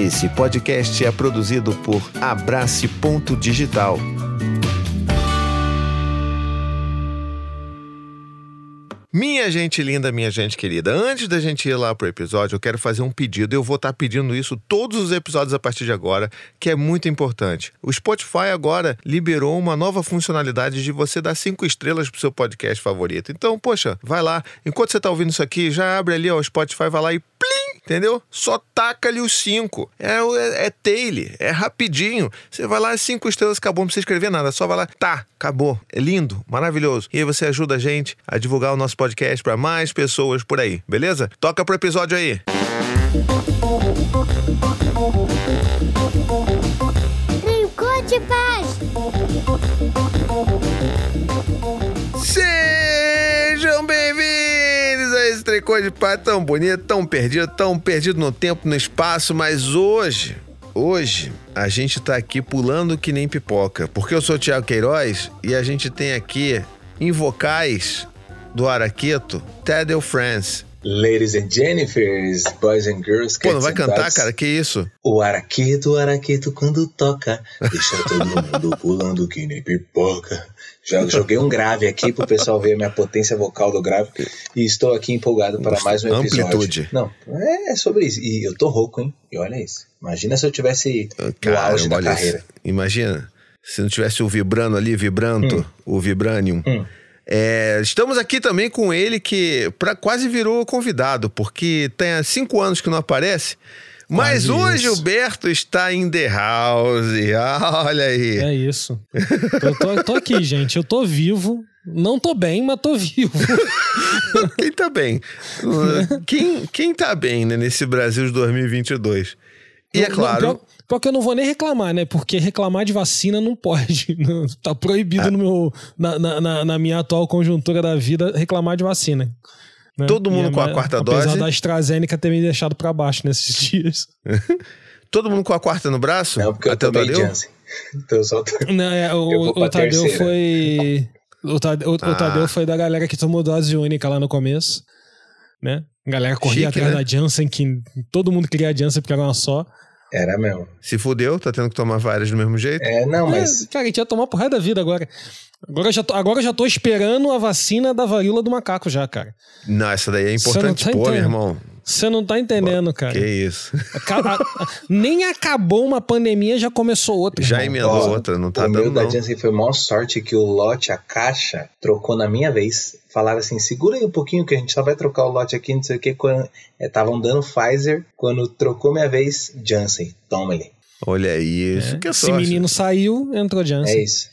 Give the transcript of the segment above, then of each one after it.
Esse podcast é produzido por Abrace Ponto Digital. Minha gente linda, minha gente querida, antes da gente ir lá pro episódio, eu quero fazer um pedido. Eu vou estar pedindo isso todos os episódios a partir de agora, que é muito importante. O Spotify agora liberou uma nova funcionalidade de você dar cinco estrelas pro seu podcast favorito. Então, poxa, vai lá. Enquanto você tá ouvindo isso aqui, já abre ali ó, o Spotify, vai lá e plim, entendeu? Só taca ali os cinco. É, é, é tail, é rapidinho. Você vai lá, cinco estrelas, acabou, não precisa escrever nada. Só vai lá, tá, acabou. É lindo, maravilhoso. E aí você ajuda a gente a divulgar o nosso podcast para mais pessoas por aí, beleza? Toca pro episódio aí. Brincou bem-vindos a esse tricô de pá tão bonito, tão perdido, tão perdido no tempo, no espaço, mas hoje, hoje, a gente tá aqui pulando que nem pipoca, porque eu sou o Thiago Queiroz e a gente tem aqui em vocais do Araqueto, Tadeu France. Ladies and Jennifers, boys and girls, Pô, não vai cantar, dogs. cara? Que isso? O araqueto, o araqueto quando toca, deixa todo mundo pulando que nem pipoca. Já joguei um grave aqui pro pessoal ver a minha potência vocal do grave e estou aqui empolgado para mais um episódio. Amplitude. Não, é sobre isso. E eu tô rouco, hein? E olha isso. Imagina se eu tivesse no Caramba, auge da carreira. isso. Imagina, se não tivesse o vibrando ali, vibranto, o vibranium. Hum. É, estamos aqui também com ele que pra, quase virou convidado, porque tem há cinco anos que não aparece. Mas hoje isso. o Berto está em The House. Ah, olha aí. É isso. Eu tô, tô aqui, gente. Eu tô vivo. Não tô bem, mas tô vivo. Quem tá bem? quem, quem tá bem né, nesse Brasil de 2022? E é Não, claro, Pior, pior que eu não vou nem reclamar, né? Porque reclamar de vacina não pode. Não, tá proibido no meu, na- na- na minha atual conjuntura da vida reclamar de vacina. Né? Todo mundo E com a quarta apesar dose? da AstraZeneca ter me deixado pra baixo nesses dias. todo mundo com a quarta no braço? Não, porque eu Até o tomei Tadeu? Janssen. Então eu só tô... Não, é, o, Eu o Tadeu terceira. foi. O Tadeu, o- o Ah. Tadeu foi da galera que tomou dose única lá no começo. Né? A galera corria Chique, atrás né? da Janssen, que todo mundo queria a Janssen porque era uma só. Era mesmo. Se fudeu, tá tendo que tomar várias do mesmo jeito? É, não, Mas, mas... cara, a gente ia tomar porrada da vida agora. Agora eu, já tô, agora eu já tô esperando a vacina da varíola do macaco já, cara. Não, essa daí é importante, tá pô, meu irmão. Você não tá entendendo, cara. Que isso. Aca- a- nem acabou uma pandemia, já começou outra. Já irmão. emendou Ó, outra, não tá o meu dando da não. Janssen foi maior sorte que o lote, a caixa, trocou na minha vez. Falaram assim, segura aí um pouquinho que a gente só vai trocar o lote aqui, não sei o que. Estavam dando Pfizer, quando trocou minha vez, Janssen, toma ele. Olha aí, isso que é Esse sorte. menino saiu, entrou É Janssen. isso.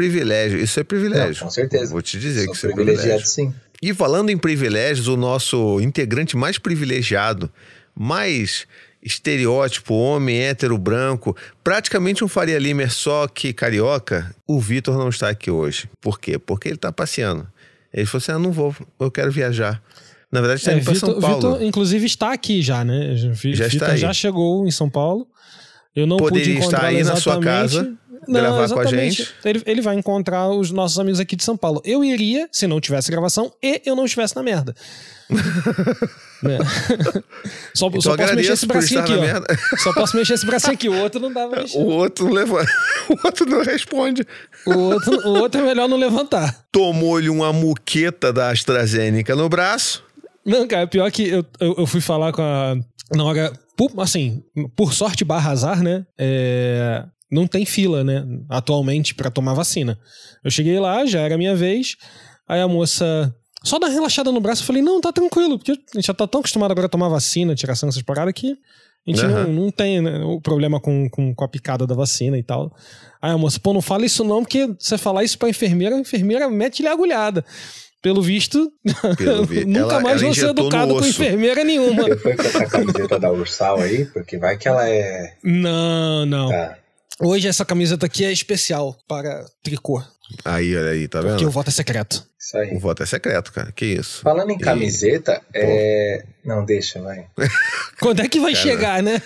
Privilégio, isso é privilégio. Não, com certeza. Vou te dizer Sou que isso é privilegiado privilégio. sim. E falando em privilégios, o nosso integrante mais privilegiado, mais estereótipo, homem hétero branco, praticamente um Faria Limer só que carioca, o Vitor não está aqui hoje. Por quê? Porque ele está passeando. Ele falou assim: ah, não vou, eu quero viajar. Na verdade, está É, indo para São Paulo. Vitor, inclusive, está aqui já, né? Já está Vitor aí. já chegou em São Paulo. Eu não pude Poderia estar encontrá-lo aí na sua casa, Não, gravar com a exatamente. gente. Ele, ele vai encontrar os nossos amigos aqui de São Paulo. Eu iria se não tivesse gravação e eu não estivesse na merda. Né? Só, Então só posso mexer esse bracinho aqui, ó. Só posso mexer esse bracinho aqui. O outro não dá pra mexer. O outro não levanta. O outro não responde. O outro, o outro é melhor não levantar. Tomou-lhe uma muqueta da AstraZeneca no braço. Não, cara, pior que eu, eu, eu fui falar com a. Na hora. Por, assim, por sorte barra azar, né? É, não tem fila, né? Atualmente pra tomar vacina. Eu cheguei lá, já era a minha vez. Aí a moça. Só dá uma relaxada no braço. Eu falei, não, tá tranquilo, porque a gente já tá tão acostumado agora a tomar vacina, tiração essas paradas que. A gente Aham. não, não tem né, o problema com, com, com a picada da vacina e tal. Aí a moça, pô, não fala isso não, porque você falar isso pra enfermeira, a enfermeira mete-lhe a agulhada. Pelo visto, Pelo vi- nunca ela- mais ela vou ser educado com enfermeira nenhuma. Você foi com essa camiseta da Ursal aí? Porque vai que ela é... Não, não. Tá. Hoje essa camiseta aqui é especial para tricô, Aí, olha aí, tá porque vendo? o voto é secreto. Isso aí. O voto é secreto, cara. Que isso? Falando em camiseta, é... Não, deixa, vai. Quando é que vai Cara, chegar, né?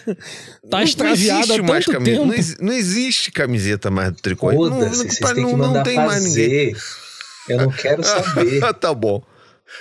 Tá Não- extraviada há não existe mais tanto camisa. tempo. Não, não existe camiseta mais do tricô. Não- Foda-se, vocês não- têm que não tem mais ninguém. fazer. Eu não quero saber. tá bom.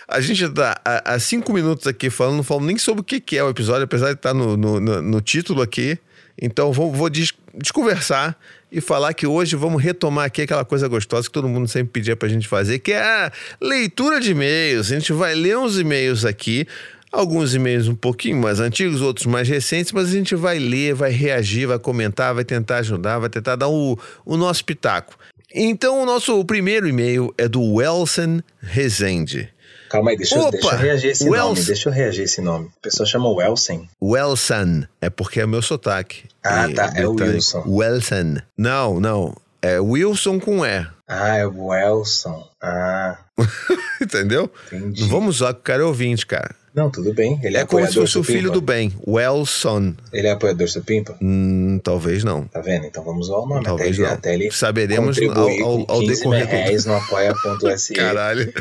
A gente tá há, há cinco minutos aqui falando, não falando nem sobre o que, que é o episódio, apesar de estar no, no, no, no título aqui. Então vou, vou des desconversar e falar que hoje vamos retomar aqui aquela coisa gostosa que todo mundo sempre pedia pra gente fazer, que é a leitura de e-mails. A gente vai ler uns e-mails aqui. Alguns e-mails um pouquinho mais antigos, outros mais recentes, mas a gente vai ler, vai reagir, vai comentar, vai tentar ajudar, vai tentar dar o, o nosso pitaco. Então, o nosso primeiro e-mail é do Welson Rezende. Calma aí, deixa, eu- deixa eu reagir esse Wells- nome. Deixa eu reagir esse nome. A pessoa chama Welsen. Welson, é porque é meu sotaque. Ah, E- tá, é o. Wilson. Welson. Não, não. É Wilson com E. Ah, é o Welson. Ah, Entendeu? entendi. Não vamos usar que o cara ouvinte, cara. Não, tudo bem. Ele é, É como se fosse o filho do bem. Welson. Ele é apoiador Supimpa? Hum, talvez não. Tá vendo? Então vamos usar o nome. Talvez até ele, não. até ele Saberemos ao, ao, com ao 15 decorrer do reais no apoia.se. Caralho.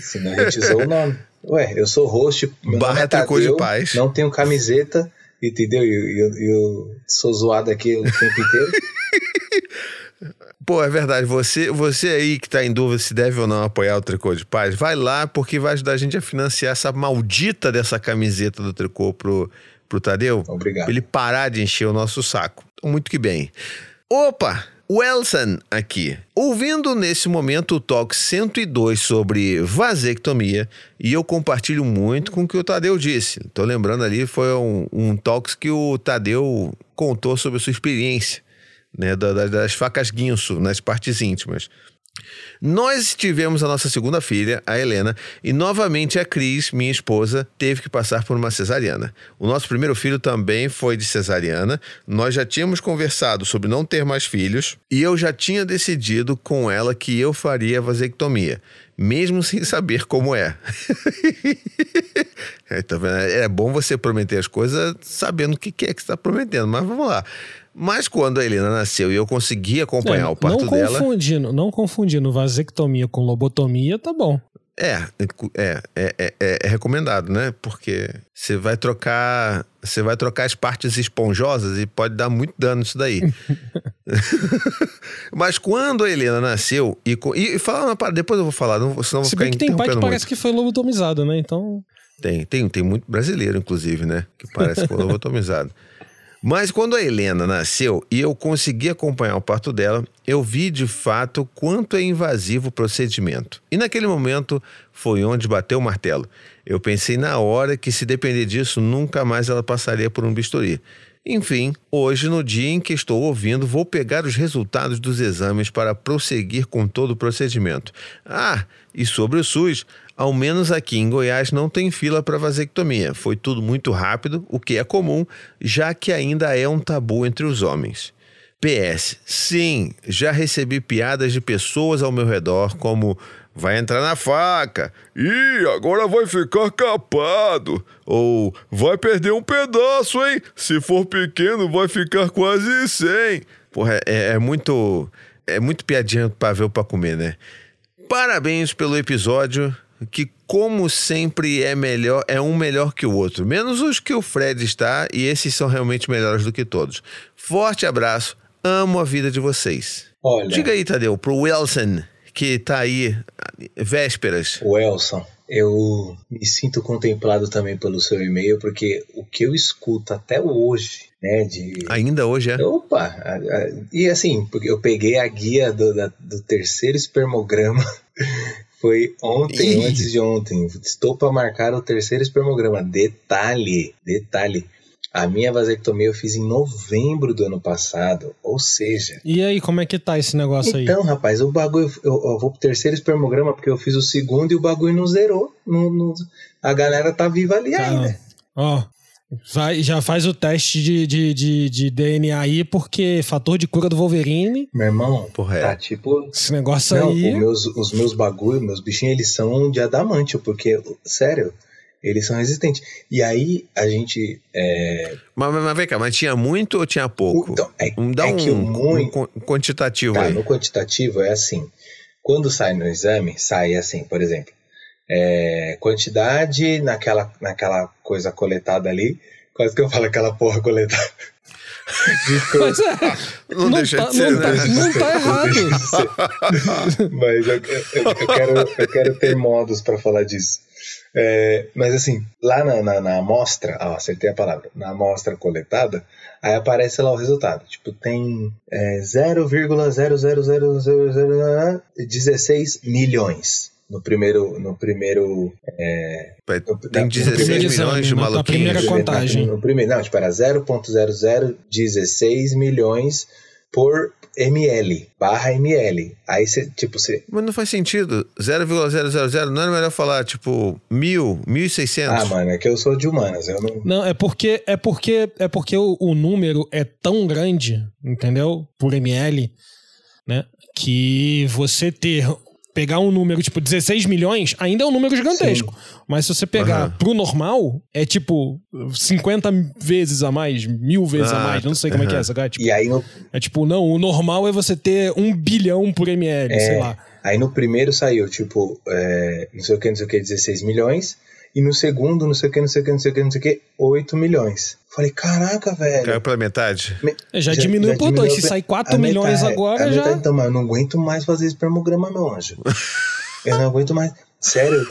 Senão usou o nome. Ué, eu sou host, meu Barra nome é tricô de Tadeu, paz. não tenho camiseta, entendeu? E eu, eu, eu sou zoado aqui o tempo inteiro. Pô, é verdade. Você, você aí que tá em dúvida se deve ou não apoiar o Tricô de Paz, vai lá porque vai ajudar a gente a financiar essa maldita dessa camiseta do Tricô pro, pro Tadeu. Obrigado. Pra ele parar de encher o nosso saco. Muito que bem. Opa! Welson aqui. Ouvindo nesse momento o Talk 102 sobre vasectomia, e eu compartilho muito com o que o Tadeu disse. Tô lembrando ali, foi um, um Talks que o Tadeu contou sobre a sua experiência, né, da- da- das facas guinso nas partes íntimas. Nós tivemos a nossa segunda filha, a Helena, e novamente a Cris, minha esposa, teve que passar por uma cesariana. O nosso primeiro filho também foi de cesariana. Nós já tínhamos conversado sobre não ter mais filhos e eu já tinha decidido com ela que eu faria a vasectomia, mesmo sem saber como é. É, tá? É bom você prometer as coisas sabendo o que é que está prometendo, mas vamos lá. Mas quando a Helena nasceu e eu consegui acompanhar É, o parto não dela. confundindo, não confundindo vasectomia com lobotomia, tá bom. É, é, é, é, é recomendado, né? Porque você vai trocar. Você vai trocar as partes esponjosas e pode dar muito dano isso daí. Mas quando a Helena nasceu, e, e, e falar uma parada, depois eu vou falar, não, senão eu vou Se ficar que tem pai que interrompendo parece muito. que foi lobotomizado, né? Então. Tem, tem, tem muito brasileiro, inclusive, né? Que parece com lobotomizado. Mas quando a Helena nasceu e eu consegui acompanhar o parto dela, eu vi de fato quanto é invasivo o procedimento. E naquele momento foi onde bateu o martelo. Eu pensei na hora que, se depender disso, nunca mais ela passaria por um bisturi. Enfim, hoje, no dia em que estou ouvindo, vou pegar os resultados dos exames para prosseguir com todo o procedimento. Ah, e sobre o SUS, ao menos aqui em Goiás não tem fila para vasectomia. Foi tudo muito rápido, o que é comum, já que ainda é um tabu entre os homens. PS, sim, já recebi piadas de pessoas ao meu redor, como vai entrar na faca, ih, agora vai ficar capado, ou vai perder um pedaço, hein? Se for pequeno, vai ficar quase sem. Porra, é, é muito. É muito piadinha ver ou pra comer, né? Parabéns pelo episódio, que como sempre é melhor, é um melhor que o outro, menos os que o Fred está, e esses são realmente melhores do que todos. Forte abraço, amo a vida de vocês. Olha, Diga aí, Tadeu, pro Wilson, que tá aí, vésperas. Welson, eu me sinto contemplado também pelo seu e-mail, porque o que eu escuto até hoje, né, de Ainda hoje é? Opa! a- a- E assim, porque eu peguei a guia do, da- do terceiro espermograma. Foi ontem, Ih. ou antes de ontem. Estou para marcar o terceiro espermograma. Detalhe, detalhe. A minha vasectomia eu fiz em novembro do ano passado. Ou seja. E aí, como é que tá esse negócio aí? Então, rapaz, o bagulho. Eu, eu vou pro terceiro espermograma porque eu fiz o segundo e o bagulho não zerou. Não- não- a galera tá viva ali Tá. ainda. Ó, vai, já faz o teste de, de, de, de DNA aí, porque fator de cura do Wolverine, Meu irmão, Porra, é. tá tipo. esse negócio Não, aí. os meus, os meus bagulho, meus bichinhos, eles são de adamantio, porque, sério, eles são resistentes. E aí, a gente. É, Mas, mas, mas vem cá, mas tinha muito ou tinha pouco? então, é, Um- Dá é um, que o um muito. quan- quantitativo Tá, aí. no quantitativo é assim. Quando sai no exame, sai assim, por exemplo. É, quantidade naquela, naquela coisa coletada ali. Quase que eu falo aquela porra coletada. Mas é, Não, não, deixa tá, de ser, não, tá, né? não tá errado. Mas eu, eu- eu quero, eu quero ter modos para falar disso. É, mas assim, lá na, na, na amostra, ah, acertei a palavra, na amostra coletada, aí aparece lá o resultado. Tipo, tem é, 0,0000016 milhões no primeiro. No primeiro é, no- Tem na- no 16 primeiro milhões de na maluquinhos. primeira no primeiro- contagem. No primeiro, não, tipo, era 0.0016 milhões por ml, barra ml. Aí você, tipo, você. Mas não faz sentido. 0,000 não era melhor falar, tipo, mil, 1.600? Ah, mano, é que eu sou de humanas, eu não. Não, é porque é porque é porque o, o número é tão grande, entendeu? Por ml, né? Que você ter pegar um número tipo 16 milhões ainda é um número gigantesco. Mas se você pegar Aham. pro normal, é tipo 50 vezes a mais, mil vezes a Ah, mais. Não sei como é que é essa, cara. Tipo, E aí no, é tipo, não, o normal é você ter um bilhão por ml, É. sei lá. aí no primeiro saiu, tipo, é, não sei o que, não sei o que, 16 milhões. E no segundo, não sei o que, não sei o que, não sei o que, não sei o que, 8 milhões. Falei, caraca, velho. Caiu pela metade. me- É, Já, diminuiu por dois. Se sair 4 a milhões metade, agora, já. metade, Então, mas eu não aguento mais fazer espermograma, meu anjo. eu não aguento mais. Sério,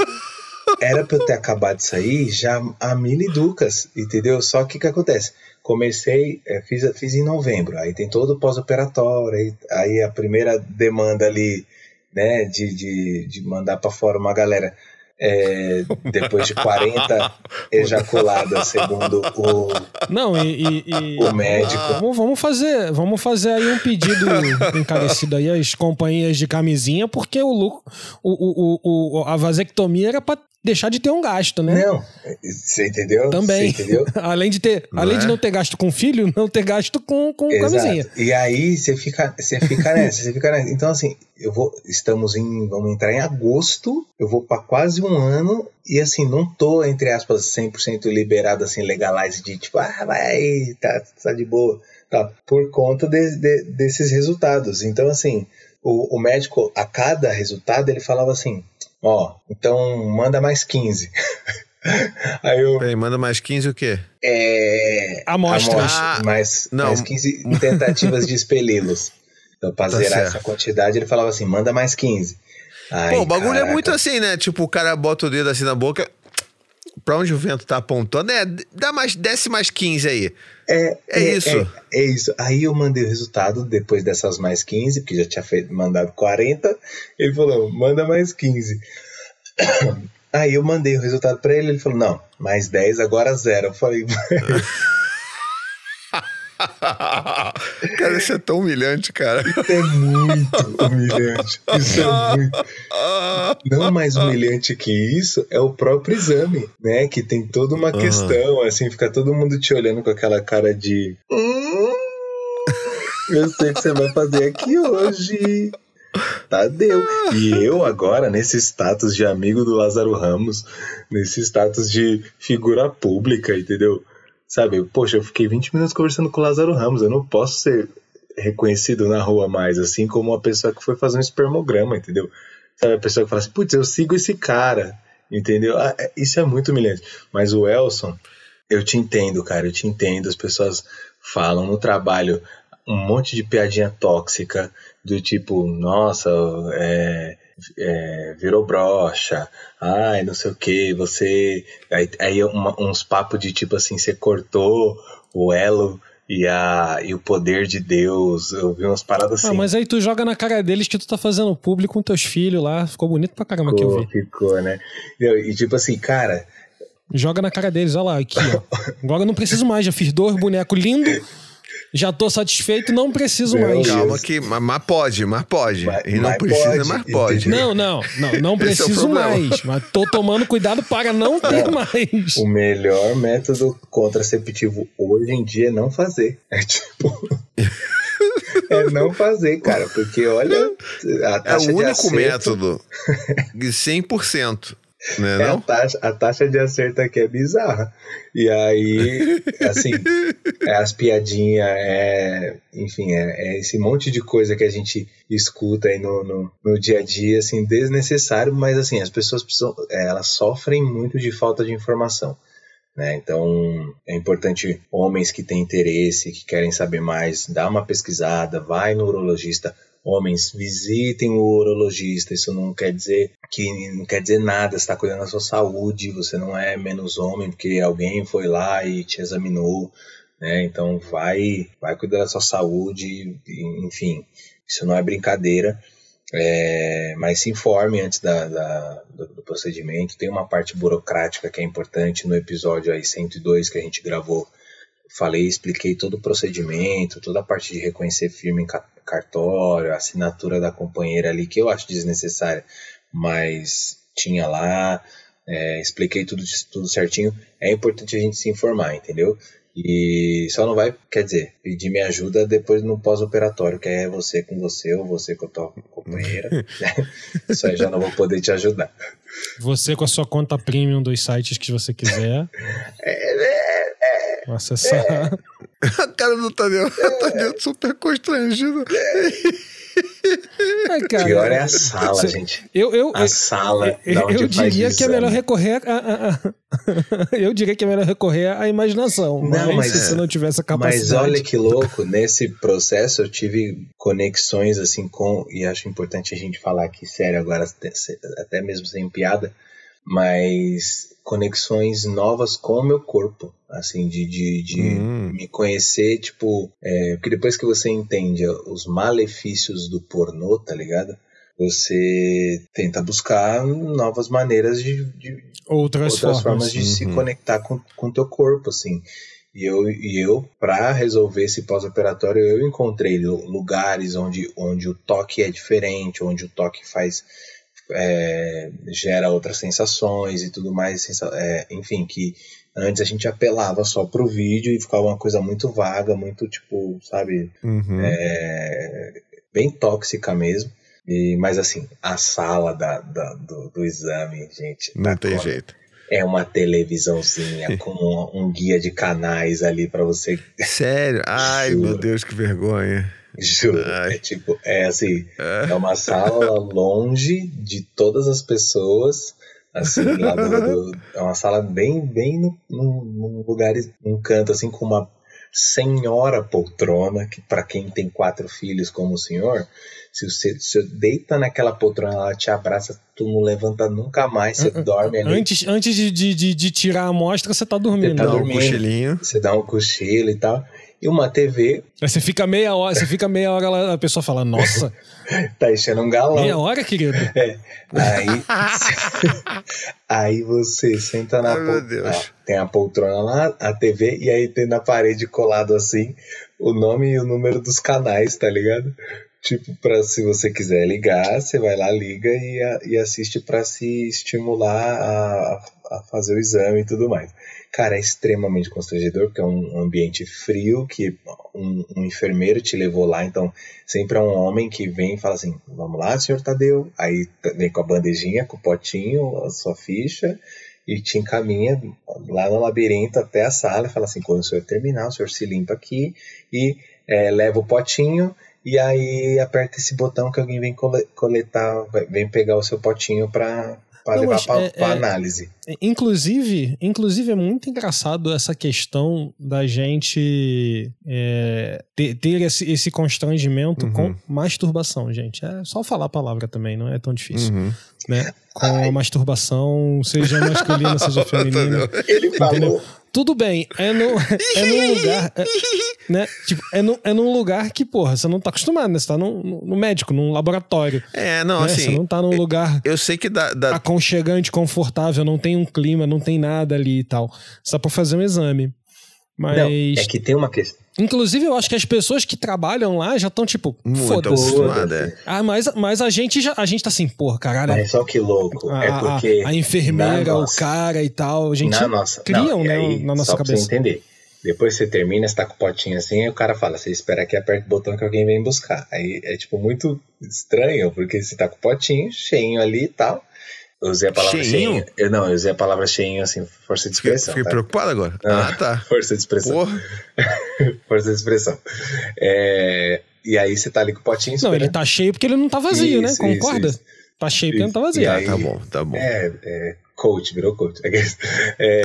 era pra eu ter acabado de sair já a mil e ducas, entendeu? Só que o que acontece? Comecei, eh, fiz, fiz em novembro, aí tem todo o pós-operatório, aí, aí a primeira demanda ali, né, de, de, de mandar pra fora uma galera. Eh, depois de 40 ejaculadas, segundo o, Não, e. e- e- o médico. Vamos, vamos fazer, vamos fazer aí um pedido encarecido aí às companhias de camisinha, porque o lucro, o, o, o, a vasectomia era pra deixar de ter um gasto, né? Não, você entendeu? Também. Você entendeu? além de ter, Não além de é? não ter gasto com filho, não ter gasto com, com camisinha. E aí você fica, você fica nessa, você fica nessa. Então assim, eu vou, estamos em, vamos entrar em agosto, eu vou para quase um ano e assim não tô entre aspas 100% liberado assim legalize de tipo, ah, vai, tá, tá de boa, tá, por conta de- de- desses resultados. Então assim, o, o médico a cada resultado ele falava assim, ó, então manda mais 15. Aí eu, Peraí, manda mais 15 o quê? é. Amostras. amostra, Ah, mais, não. mais 15 tentativas de expeli-los. Então, pra Tá zerar certo. essa quantidade, ele falava assim: manda mais 15. Aí, Pô, o bagulho é caraca, muito assim, né? Tipo, o cara bota o dedo assim na boca. Pra onde o vento tá apontando? É, dá mais, desce mais 15 aí. É, É isso. É, é isso. Aí eu mandei o resultado depois dessas mais 15, porque já tinha feito, mandado 40. Ele falou: manda mais 15. Aí eu mandei o resultado pra ele, ele falou: não, mais 10, agora zero. Eu falei: cara, isso é tão humilhante, cara. isso é muito humilhante. Isso é muito. Não mais humilhante que isso é o próprio exame, né? Que tem toda uma Aham. questão, assim, fica todo mundo te olhando com aquela cara de. "Hum, eu sei o que você vai fazer aqui hoje. Tadeu. E eu agora, nesse status de amigo do Lázaro Ramos, nesse status de figura pública, entendeu? Sabe, poxa, eu fiquei 20 minutos conversando com o Lázaro Ramos, eu não posso ser reconhecido na rua mais, assim como uma pessoa que foi fazer um espermograma, entendeu? Sabe, a pessoa que fala assim, putz, eu sigo esse cara, entendeu? Ah, é- isso é muito humilhante. Mas o Elson, eu te entendo, cara, eu te entendo. As pessoas falam no trabalho um monte de piadinha tóxica, do tipo, nossa, é, é, virou brocha, ai, não sei o que, você. Aí, aí uma- uns papos de tipo assim, você cortou o elo e, a, e o poder de Deus. Eu vi umas paradas assim. Ah, mas aí tu joga na cara deles que tu tá fazendo público com teus filhos lá. Ficou bonito pra caramba que eu ficou, vi. ficou, né? E, e tipo assim, cara, Joga na cara deles, olha lá, aqui, ó. Agora eu não preciso mais, já fiz dois bonecos lindos, já tô satisfeito, não preciso Meu mais. Calma que. Mas, mas pode, mas pode. Mas- e não mas precisa, pode, mas pode. Não, não, não, não é preciso problema. mais. Mas tô tomando cuidado para não ter mais. o melhor método contraceptivo hoje em dia é não fazer. É tipo. é não fazer, cara, porque olha, a É o de único acerto, método de 100%. Né, É a, não? taxa, a taxa de acerto aqui é bizarra. E aí, assim, é as piadinhas, é, enfim, é, é esse monte de coisa que a gente escuta aí no, no, no dia a dia, assim, desnecessário, mas assim, as pessoas precisam, é, elas sofrem muito de falta de informação. Né? Então é importante homens que têm interesse, que querem saber mais, dá uma pesquisada, vai no urologista. Homens, visitem o urologista. Isso não quer dizer que não quer dizer nada, está cuidando da sua saúde, você não é menos homem porque alguém foi lá e te examinou, né? Então vai, vai cuidar da sua saúde, enfim, isso não é brincadeira. É, mas se informe antes da, da do, do, procedimento. Tem uma parte burocrática que é importante no episódio aí 102 que a gente gravou. Falei, expliquei todo o procedimento, toda a parte de reconhecer firme cartório, a assinatura da companheira ali, que eu acho desnecessária, mas tinha lá, é, expliquei tudo, tudo certinho. É importante a gente se informar, entendeu? E só não vai, quer dizer, pedir minha ajuda depois no pós-operatório, que é você com você ou você com a tua companheira. Isso aí já não vou poder te ajudar. Você com a sua conta premium dos sites que você quiser. É, é, é, acessar. É. A cara do Tadeu, é. Tadeu super constrangido. Ai, cara, Pior é a sala, gente. Eu, eu, a sala. Eu, eu diria que é melhor recorrer a, a, a, Eu diria que é melhor recorrer à imaginação. Não, mas, mas se você não tivesse a capacidade. Mas olha que louco, nesse processo eu tive conexões assim com. E acho importante a gente falar aqui, sério, agora, até mesmo sem piada mas conexões novas com o meu corpo, assim, de, de, de hum. me conhecer, tipo, é, porque depois que você entende os malefícios do pornô, tá ligado? Você tenta buscar novas maneiras de, de outras, outras, formas, formas de uhum. se conectar com o teu corpo, assim. E eu, e eu para resolver esse pós-operatório, eu encontrei lugares onde, onde o toque é diferente, onde o toque faz é, gera outras sensações e tudo mais, é, enfim, que antes a gente apelava só pro vídeo e ficava uma coisa muito vaga, muito tipo, sabe, uhum. é, bem tóxica mesmo. E, mas assim, a sala da, da do, do, exame, gente. Não tem jeito. É uma televisãozinha com um, um, guia de canais ali para você. Sério? Ai, meu Deus, que vergonha. Juro. É tipo, é assim, é. é uma sala longe de todas as pessoas. Assim, lá do, do, é uma sala bem, bem num, num lugar, num canto, assim, com uma senhora poltrona, que para quem tem quatro filhos como o senhor, se você, se deita naquela poltrona, ela te abraça, tu não levanta nunca mais, você uh, uh, dorme ali. Antes, antes de, de, de, tirar a amostra, você tá dormindo. Você tá dormindo, um cochilinho. Você dá um cochilo e tal e uma TV. Aí você fica meia hora, você fica meia hora lá, a pessoa fala, nossa. tá enchendo um galão. Meia hora, querido. É. Aí, aí você senta na poltrona. Tem a poltrona lá, a TV, e aí tem na parede colado assim o nome e o número dos canais, tá ligado? Tipo, pra se você quiser ligar, você vai lá, liga e, a, e assiste para se estimular a, a fazer o exame e tudo mais. Cara, é extremamente constrangedor, porque é um ambiente frio, que um, um, enfermeiro te levou lá, então sempre é um homem que vem e fala assim, vamos lá, senhor Tadeu, aí vem com a bandejinha, com o potinho, a sua ficha, e te encaminha lá no labirinto até a sala fala assim, quando o senhor terminar, o senhor se limpa aqui e é, leva o potinho e aí aperta esse botão que alguém vem coletar, vem pegar o seu potinho para para levar para é, é, análise. Inclusive, inclusive é muito engraçado essa questão da gente é, ter, ter, esse, esse constrangimento uhum. com masturbação, gente. É só falar a palavra também, não é tão difícil. Uhum. Né? Com Ai. a masturbação, seja masculina, seja feminina. Ele falou. Entendeu? Tudo bem, é, no, é num lugar. É, né? Tipo, é, no, é num lugar que, porra, você não tá acostumado, né? Você tá no, no médico, num laboratório. É, não, né? assim. Você não tá num lugar. Eu sei que dá, dá. Aconchegante, confortável, não tem um clima, não tem nada ali e tal. Só pra fazer um exame. Mas. Não, é que tem uma questão. Inclusive, eu acho que as pessoas que trabalham lá já estão, tipo, foda-se. É. Ah, mas, mas a gente já a gente tá assim, porra, caralho. Mas só que louco. A, é porque. A, a enfermeira, o cara e tal. A gente na nossa, criam, não, né, aí, na nossa só cabeça. Pra você entender. Depois você termina, você tá com o potinho assim, e o cara fala, você espera aqui, aperta o botão que alguém vem buscar. Aí é tipo muito estranho, porque você tá com o potinho cheinho ali e tal. Eu usei a palavra cheinho. cheinho. Eu não, eu usei a palavra cheinho assim, força de expressão. Fiquei, tá? preocupado agora. Ah, ah, tá. Força de expressão. Porra. força de expressão. É, e aí você tá ali com o potinho. Não, ele tá cheio porque ele não tá vazio, né? isso, né? Concorda? Isso, isso. Tá cheio porque não tá vazio. Ah, tá bom, tá bom. É, é Coach, virou coach. É,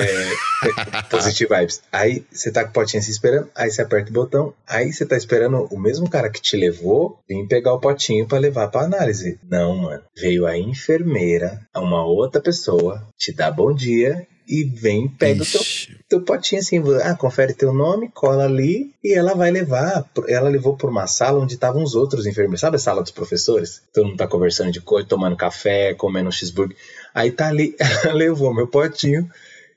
positive vibes. Aí você tá com o potinho se esperando, aí você aperta o botão, aí você tá esperando o mesmo cara que te levou vir pegar o potinho para levar pra análise. Não, mano. Veio a enfermeira, uma outra pessoa, te dá bom dia e vem, pega Ixi. o teu, teu potinho assim, ah, confere teu nome, cola ali e ela vai levar. Ela levou por uma sala onde estavam os outros enfermeiros. Sabe a sala dos professores? Todo mundo tá conversando de coisa, tomando café, comendo um cheeseburger. Aí tá ali, ela levou meu potinho.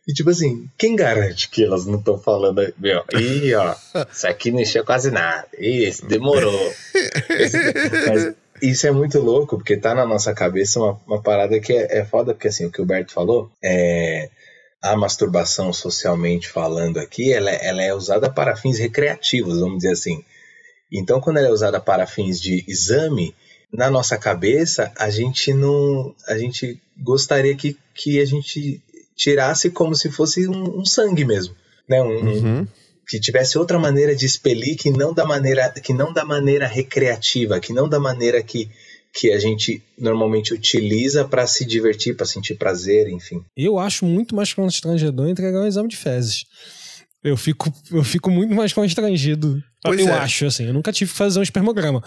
E tipo assim, quem garante que elas não estão falando, meu, ih, ó, isso aqui não encheu quase nada, ih, esse demorou. Esse, mas isso é muito louco, porque tá na nossa cabeça uma, uma parada que é, é foda, porque assim, o que o Berto falou, é, a masturbação socialmente falando aqui, ela, é, ela é usada para fins recreativos, vamos dizer assim. Então, quando ela é usada para fins de exame, na nossa cabeça, a gente não. A gente gostaria que, que a gente tirasse como se fosse um, um sangue mesmo. Né? Um, uhum. Que tivesse outra maneira de expelir que não da maneira, que não da maneira recreativa, que não da maneira que, que a gente normalmente utiliza para se divertir, para sentir prazer, enfim. Eu acho muito mais constrangedor entregar um exame de fezes. Eu fico, eu fico muito mais constrangido. Pois eu é. acho, assim. Eu nunca tive que fazer um espermograma.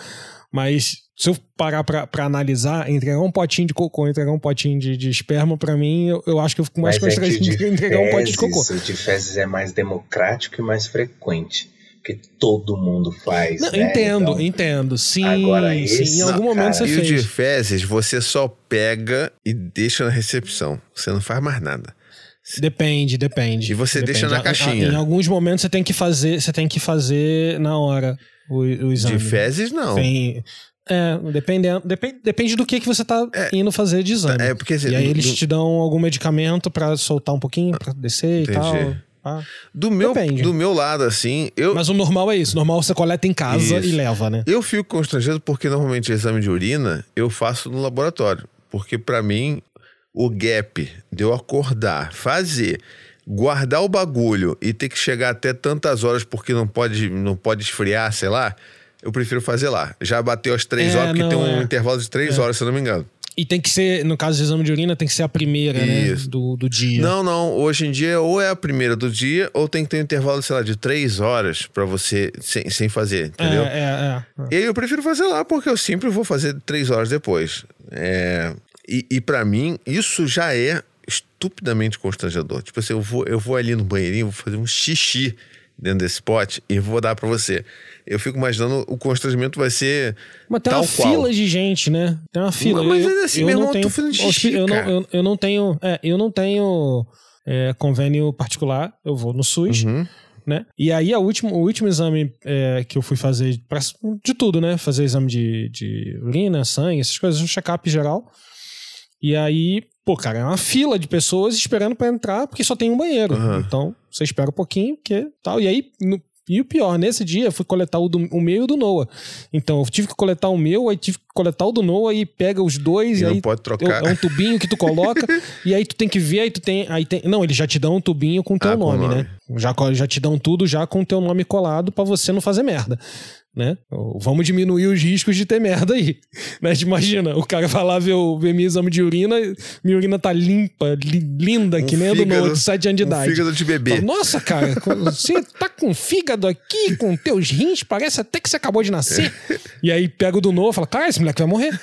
Mas se eu parar pra, pra analisar, entregar um potinho de cocô, entregar um potinho de, de esperma, pra mim, eu, eu acho que eu fico mais constrangido é de entregar fezes, um potinho de cocô. O de fezes é mais democrático e mais frequente porque todo mundo faz. Não, né? Entendo, então, entendo. Sim, agora sim, esse, em algum momento cara, você fez. E o de fezes, você só pega e deixa na recepção. Você não faz mais nada. Depende, depende. E você depende. deixa na caixinha. Em alguns momentos você tem que fazer, você tem que fazer na hora o, o exame. De fezes, não. Tem, é, dependendo, depende, depende do que, que você tá é, indo fazer de exame. É, porque, e aí eles do... te dão algum medicamento para soltar um pouquinho, para descer Entendi. e tal. Ah, do, meu, do meu lado, assim. Eu... Mas o normal é isso. Normal você coleta em casa isso. e leva, né? Eu fico constrangido porque normalmente exame de urina eu faço no laboratório. Porque para mim, o gap de eu acordar, fazer, guardar o bagulho e ter que chegar até tantas horas porque não pode, não pode esfriar, sei lá, eu prefiro fazer lá. Já bateu as três é, horas, porque não, tem um é. intervalo de três é. horas, se eu não me engano. E tem que ser, no caso de exame de urina, tem que ser a primeira, né, Isso. né? Do, do dia. Não, não. Hoje em dia, ou é a primeira do dia, ou tem que ter um intervalo, sei lá, de três horas para você, sem, sem fazer, entendeu? É, é, é. E aí eu prefiro fazer lá, porque eu sempre vou fazer três horas depois. É, e e para mim, isso já é estupidamente constrangedor. Tipo assim, eu vou, eu vou ali no banheirinho, vou fazer um xixi dentro desse pote e vou dar para você eu fico imaginando o constrangimento vai ser. Mas tem tal uma qual. fila de gente, né? Tem uma fila. Mas, mas assim, eu, meu irmão, tenho, tô xixi, eu, não, eu, eu, não tenho. É, eu não tenho é, convênio particular, eu vou no SUS. Uhum. Né? E aí a último, o último exame é, que eu fui fazer pra, de tudo, né? Fazer exame de, de urina, sangue, essas coisas, um check-up geral. E aí, pô, cara, é uma fila de pessoas esperando para entrar, porque só tem um banheiro. Uhum. Então, você espera um pouquinho, porque tal. E aí, no, e o pior, nesse dia eu fui coletar o, do, o meu e o do Noah. Então eu tive que coletar o meu, aí tive que coletar o do Noah e pega os dois. E, e aí pode trocar. É um tubinho que tu coloca. e aí tu tem que ver, aí tu tem. Aí tem não, eles já te dão um tubinho com teu ah, nome, com nome, né? Já, já te dão tudo já com teu nome colado para você não fazer merda né? Vamos diminuir os riscos de ter merda aí. Né? Imagina, o cara vai lá ver, o, ver meu exame de urina, minha urina tá limpa, li, linda, um que nem a do de 7 anos de um idade. fígado de bebê. Fala, Nossa, cara, você tá com fígado aqui, com teus rins, parece até que você acabou de nascer. e aí pega o do Noah e fala, cara, esse moleque vai morrer.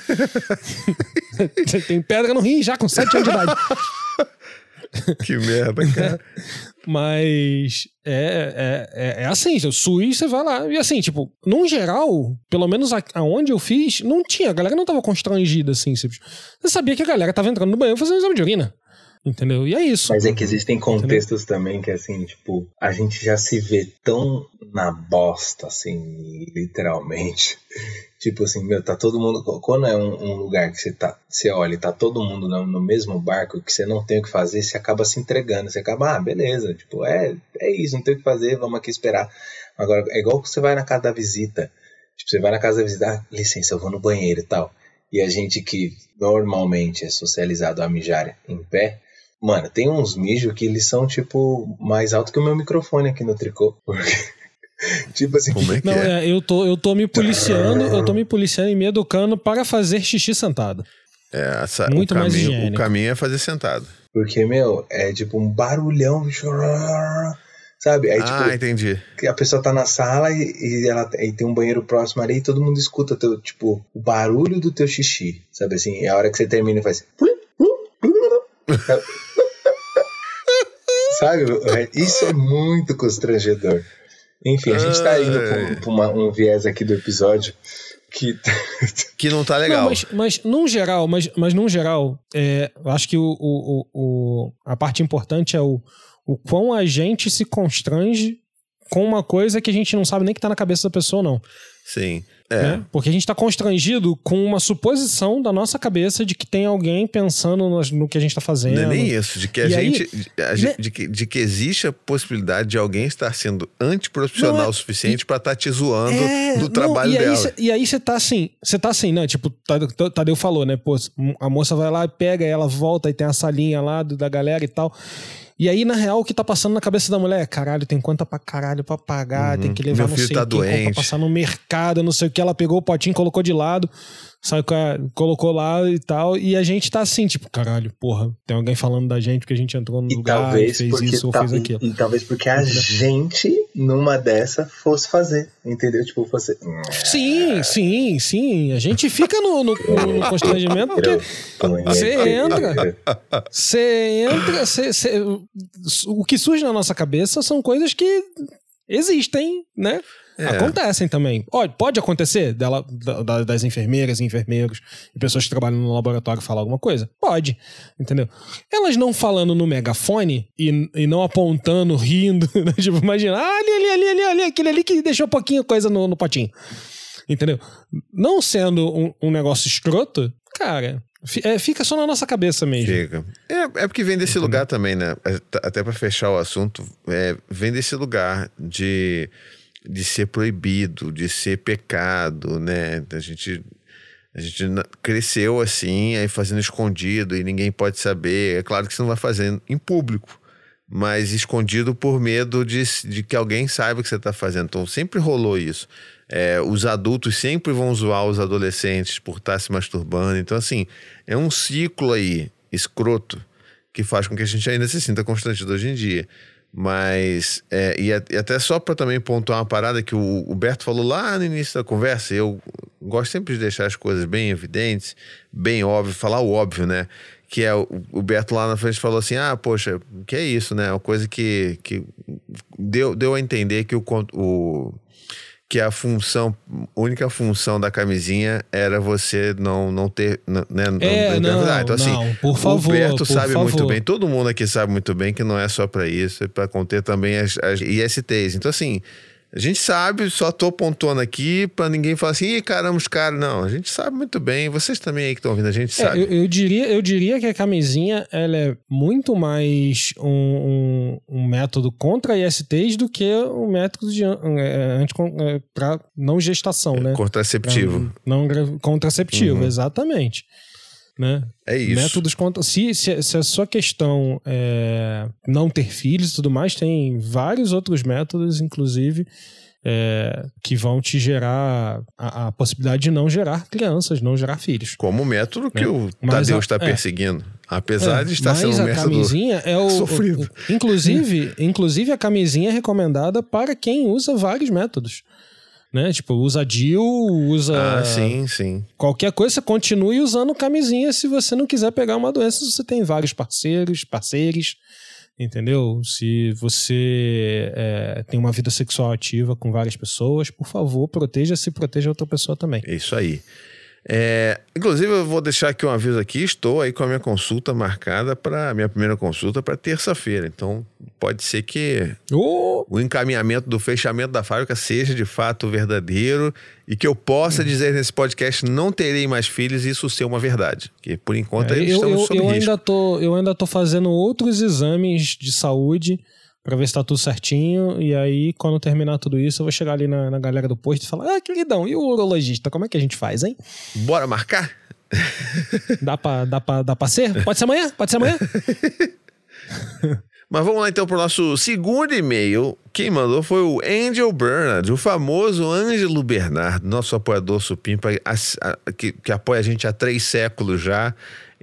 Você tem pedra no rim já com 7 anos de idade. que merda, cara. Mas é, é, é, é assim, o SUS você vai lá. E assim, tipo, num geral, pelo menos aonde eu fiz, não tinha. A galera não tava constrangida, assim. Você sabia que a galera tava entrando no banheiro fazendo exame de urina. Entendeu? E é isso. Mas é que existem contextos Entendeu? também que, assim, tipo, a gente já se vê tão na bosta, assim, literalmente. Tipo assim, meu, tá todo mundo. Quando é um, um, lugar que você tá. Você olha, tá todo mundo no, no, mesmo barco, que você não tem o que fazer, você acaba se entregando. Você acaba, ah, beleza, tipo, é, é isso, não tem o que fazer, vamos aqui esperar. Agora, é igual que você vai na casa da visita. Tipo, você vai na casa da visita, ah, licença, eu vou no banheiro e tal. E a gente que normalmente é socializado a mijar em pé, Mano, tem uns mijos que eles são, tipo, mais alto que o meu microfone aqui no tricô. tipo assim. Como é que não, é? é? eu, tô, eu tô me policiando, eu tô me policiando e me educando para fazer xixi sentado. É, essa, Muito o caminho, mais higiênico. O caminho é fazer sentado. Porque, meu, é tipo um barulhão. Sabe? Aí, ah, tipo, entendi. que a pessoa tá na sala e, e ela e tem um banheiro próximo ali e todo mundo escuta teu, tipo, o barulho do teu xixi. Sabe assim? É a hora que você termina e faz. Sabe? Isso é muito constrangedor. Enfim, a gente tá indo pra, uma- um viés aqui do episódio que. Que não tá legal. Não, mas, mas num geral, mas, mas num geral, é, eu acho que o, o, o- a parte importante é o, o quão a gente se constrange com uma coisa que a gente não sabe nem que tá na cabeça da pessoa, não. Sim. É. né? Porque a gente tá constrangido com uma suposição da nossa cabeça de que tem alguém pensando no, no que a gente tá fazendo. Não é nem isso, de que a E aí, gente. a né? gente- de, que, de que existe a possibilidade de alguém estar sendo antiprofissional é- o suficiente pra estar te zoando É, do não, trabalho e aí dela. cê- e aí você tá assim, você tá assim, né? Tipo, Tadeu, Tadeu falou, né? Pô, a moça vai lá, pega, ela volta e tem a salinha lá do- da galera e tal. E aí, na real, o que tá passando na cabeça da mulher é: caralho, tem conta pra caralho pra pagar, tem que levar Meu não sei tá o que, doente. passar no mercado, não sei o que. Ela pegou o potinho, colocou de lado, saiu com a- colocou lá e tal. E a gente tá assim, tipo, caralho, porra, tem alguém falando da gente porque a gente entrou no E lugar talvez, e fez isso ou ta- fez e- aquilo. e talvez porque a gente, numa dessa, fosse fazer. Entendeu? Tipo, fosse. Sim, sim, sim. A gente fica no, no- no constrangimento porque Você entra. Você entra. cê- cê- o que surge na nossa cabeça são coisas que existem, né? É. Acontecem também. Olha, pode acontecer dela, da- da- das enfermeiras e enfermeiros e pessoas que trabalham no laboratório falar alguma coisa? Pode, entendeu? Elas não falando no megafone e, e não apontando, rindo, né? tipo, imagina, ah, ali, ali, ali, ali, ali, aquele ali que deixou pouquinho coisa no, no potinho. Entendeu? Não sendo um, um negócio escroto, cara, é, fica só na nossa cabeça mesmo. Chega. É, é porque vem desse lugar também, né? Até pra fechar o assunto, é, vem desse lugar de, de ser proibido, de ser pecado, né? A gente, a gente cresceu assim, aí fazendo escondido e ninguém pode saber. É claro que você não vai fazer em público, mas escondido por medo de, de que alguém saiba o que você está fazendo. Então sempre rolou isso. É, os adultos sempre vão zoar os adolescentes por estar se masturbando. Então, assim, é um ciclo aí, escroto, que faz com que a gente ainda se sinta constrangido hoje em dia. Mas, é, e, até só para também pontuar uma parada que o, o Berto falou lá no início da conversa, eu gosto sempre de deixar as coisas bem evidentes, bem óbvio, falar o óbvio, né? Que é o, o Berto lá na frente falou assim: ah, poxa, que é isso, né? Uma coisa que, que deu, deu a entender que o, o que a função, única função da camisinha era você não, não ter, né, não É, ter não, gravidade. Então, assim, não, por favor, o Berto por sabe muito favor. bem, todo mundo aqui sabe muito bem que não é só pra isso, é pra conter também as, as ISTs. Então, assim, a gente sabe, só tô pontuando aqui pra ninguém falar assim, ih, caramba, os caras. Não, a gente sabe muito bem, vocês também aí que estão ouvindo, a gente É, sabe. eu, eu diria, eu diria que a camisinha ela é muito mais um, um, um método contra ISTs do que um método de é, anti, é, pra não gestação, né? Contraceptivo. Pra não gra- contraceptivo, exatamente. Né? É isso. Métodos contra. Se, se, se a sua questão é não ter filhos e tudo mais, tem vários outros métodos, inclusive, é, que vão te gerar a, a possibilidade de não gerar crianças, não gerar filhos. Como o método que É. o Mas Tadeu a- está é. perseguindo. Apesar É, de estar sendo um método camisinha é o, sofrido. o- o- inclusive, inclusive a camisinha é recomendada para quem usa vários métodos. Né? Tipo, usa DIU, usa Ah, sim, sim. qualquer coisa, você continue usando camisinha se você não quiser pegar uma doença, você tem vários parceiros, parceiros, entendeu? Se você é, tem uma vida sexual ativa com várias pessoas, por favor, proteja-se e proteja outra pessoa também. É isso aí. É, inclusive, eu vou deixar aqui um aviso aqui. Estou aí com a minha consulta marcada para minha primeira consulta para terça-feira. Então, pode ser que Ô, o encaminhamento do fechamento da fábrica seja de fato verdadeiro e que eu Hum. possa dizer nesse podcast não terei mais filhos e isso ser uma verdade. Que por enquanto É, eu, estamos eu, sob eu risco. ainda tô, eu ainda tô fazendo outros exames de saúde pra ver se tá tudo certinho. E aí, quando terminar tudo isso, eu vou chegar ali na, na galera do posto e falar: Ah, queridão, e o urologista? Como é que a gente faz, hein? Bora marcar? Dá pra, dá pra, dá pra ser? Pode ser amanhã? Pode ser amanhã? Mas vamos lá então para o nosso segundo e-mail. Quem mandou foi o Angel Bernard, o famoso Ângelo Bernardo, nosso apoiador supimpa, que, que apoia a gente há três séculos já.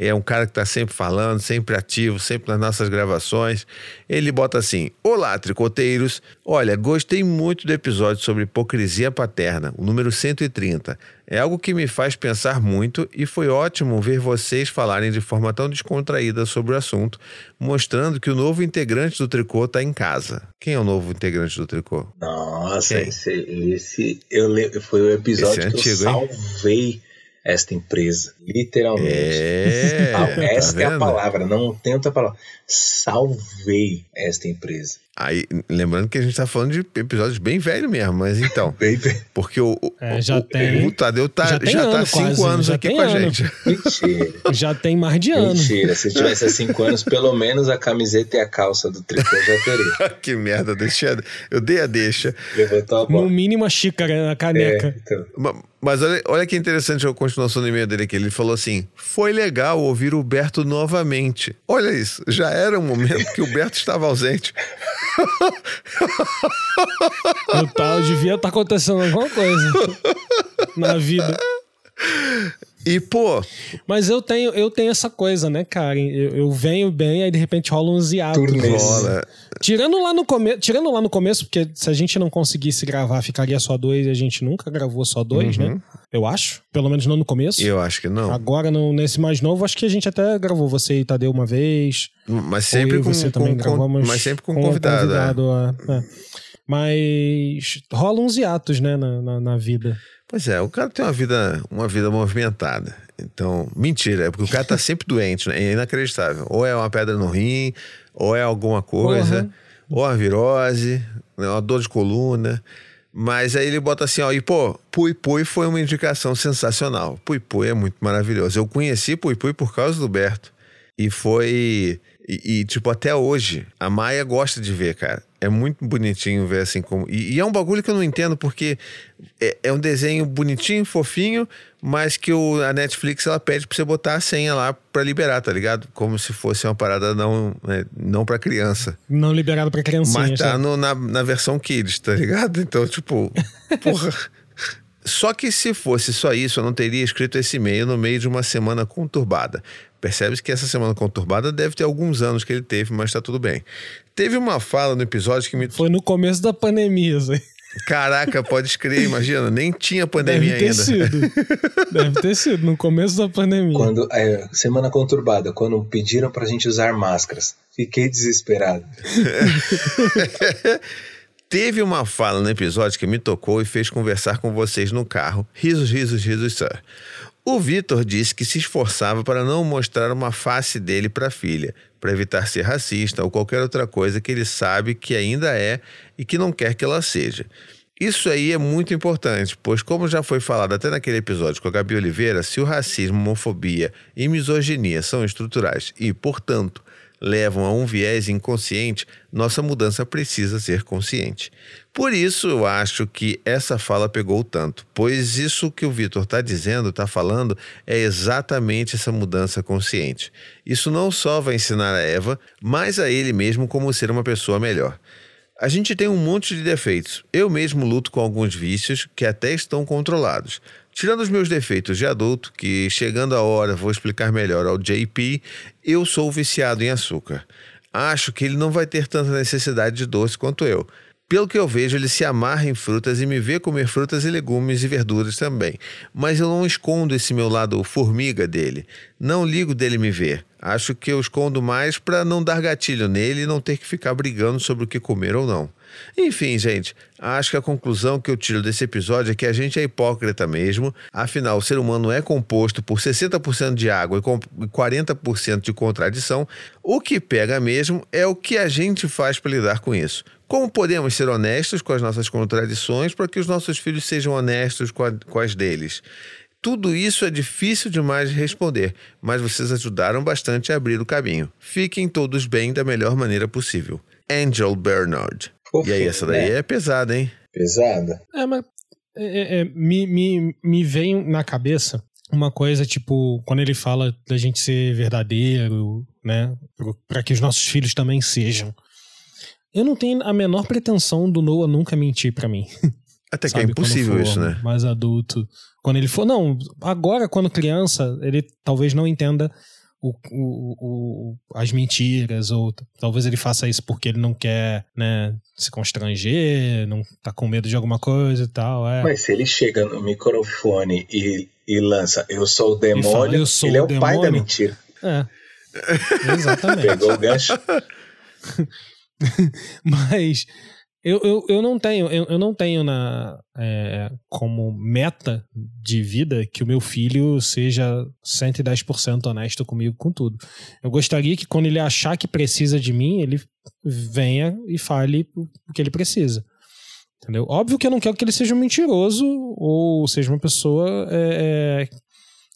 É um cara que está sempre falando, sempre ativo, sempre nas nossas gravações. Ele bota assim: Olá, tricoteiros. Olha, gostei muito do episódio sobre hipocrisia paterna, o número 130. É algo que me faz pensar muito e foi ótimo ver vocês falarem de forma tão descontraída sobre o assunto, mostrando que o novo integrante do tricô está em casa. Quem é o novo integrante do tricô? Nossa, esse, esse eu, foi o episódio Esse é que antigo, eu hein? Esta empresa. Literalmente. É, tá esta é a palavra, não tem outra palavra. Salvei esta empresa. Aí, lembrando que a gente tá falando de episódios bem velhos mesmo, mas então. Baby. Porque o, É, já o, tem- o Tadeu tá, já já, tá ano cinco quase, anos já aqui com a ano. gente. Mentira. Já tem mais de ano. Mentira. Se tivesse cinco anos, pelo menos a camiseta e a calça do tricô eu já teria. que merda, deixa, eu dei a deixa. Levantou a No bola. mínimo a xícara, a É, caneca. então. Ma- Mas olha, olha que interessante a continuação do e-mail dele aqui. Ele falou assim: foi legal ouvir o Berto novamente. Olha isso, já era um momento que o Berto estava ausente. No tal, devia estar acontecendo alguma coisa na vida. E, pô, Mas eu tenho, eu tenho essa coisa, né, cara? Eu, eu venho bem, aí de repente rola uns hiatos. Rola. Tirando lá no começo, tirando lá no começo, porque se a gente não conseguisse gravar, ficaria só dois e a gente nunca gravou só dois, né? Eu acho. Pelo menos não no começo. Eu acho que não. Agora, no, nesse mais novo, acho que a gente até gravou você e Tadeu uma vez. Mas Ou eu sempre com, você com, também com- gravamos mas sempre com, um convidado. é. convidado, é. É. Mas rola uns hiatos, né, na, na, na vida. Pois é, o cara tem uma vida, uma vida movimentada. Então, mentira, é porque o cara tá sempre doente, né? É inacreditável. Ou é uma pedra no rim, ou é alguma coisa, ou uma virose, né? uma dor de coluna. Mas aí ele bota assim, ó, e pô, Pui Pui foi uma indicação sensacional. Pui Pui é muito maravilhoso. Eu conheci Pui Pui por causa do Berto. E foi. E, e, tipo, até hoje, a Maia gosta de ver, cara. É muito bonitinho ver assim como. E, e é um bagulho que eu não entendo, porque é, é um desenho bonitinho, fofinho, mas que o, a Netflix ela pede pra você botar a senha lá pra liberar, tá ligado? Como se fosse uma parada não, né, não pra criança. Não liberado pra criancinha. Mas tá no- na, na versão Kids, tá ligado? Então, tipo, porra. Só que se fosse só isso, eu não teria escrito esse e-mail no meio de uma semana conturbada. Percebe-se que essa semana conturbada deve ter alguns anos que ele teve, mas tá tudo bem. Teve uma fala no episódio que me. Foi no começo da pandemia, aí. Caraca, pode escrever, imagina, nem tinha pandemia Deve ter ainda. sido. Deve ter sido, no começo da pandemia. Quando, é, semana conturbada, quando pediram pra gente usar máscaras. Fiquei desesperado. Teve uma fala no episódio que me tocou e fez conversar com vocês no carro. Risos, risos, risos, sir. O Vitor disse que se esforçava para não mostrar uma face dele para a filha, para evitar ser racista ou qualquer outra coisa que ele sabe que ainda é e que não quer que ela seja. Isso aí é muito importante, pois, como já foi falado até naquele episódio com a Gabi Oliveira, se o racismo, homofobia e misoginia são estruturais e, portanto, levam a um viés inconsciente, nossa mudança precisa ser consciente. Por isso eu acho que essa fala pegou tanto, pois isso que o Vitor está dizendo, está falando, é exatamente essa mudança consciente. Isso não só vai ensinar a Eva, mas a ele mesmo como ser uma pessoa melhor. A gente tem um monte de defeitos. Eu mesmo luto com alguns vícios que até estão controlados. Tirando os meus defeitos de adulto, que chegando a hora vou explicar melhor ao JP, eu sou viciado em açúcar. Acho que ele não vai ter tanta necessidade de doce quanto eu. Pelo que eu vejo, ele se amarra em frutas e me vê comer frutas e legumes e verduras também. Mas eu não escondo esse meu lado formiga dele. Não ligo dele me ver. Acho que eu escondo mais para não dar gatilho nele e não ter que ficar brigando sobre o que comer ou não. Enfim, gente, acho que a conclusão que eu tiro desse episódio é que a gente é hipócrita mesmo. Afinal, o ser humano é composto por 60% de água e com- e 40% de contradição. O que pega mesmo é o que a gente faz para lidar com isso. Como podemos ser honestos com as nossas contradições para que os nossos filhos sejam honestos com, a- com as deles? Tudo isso é difícil demais de responder, mas vocês ajudaram bastante a abrir o caminho. Fiquem todos bem da melhor maneira possível. Angel Bernard. E aí, essa daí né? é pesada, hein? Pesada. É, mas é, é, é, me, me, me vem na cabeça uma coisa, tipo, quando ele fala da gente ser verdadeiro, né? Pra que os nossos filhos também sejam. Eu não tenho a menor pretensão do Noah nunca mentir pra mim. Até que sabe? é impossível Quando for isso, né? Mais adulto. Quando ele for. Não, agora, quando criança, ele talvez não entenda o, o, o, as mentiras, ou talvez ele faça isso porque ele não quer, né, se constranger, não tá com medo de alguma coisa e tal. É. Mas se ele chega no microfone e, e lança Eu sou o demônio, fala, "Eu sou ele é o o pai da demônio." mentira. É. Exatamente. Pegou o gancho. Mas eu, eu, eu não tenho, eu, eu não tenho na, é, como meta de vida que o meu filho seja 110% honesto comigo com tudo. Eu gostaria que quando ele achar que precisa de mim, ele venha e fale o que ele precisa. Entendeu? Óbvio que eu não quero que ele seja um mentiroso ou seja uma pessoa é, é,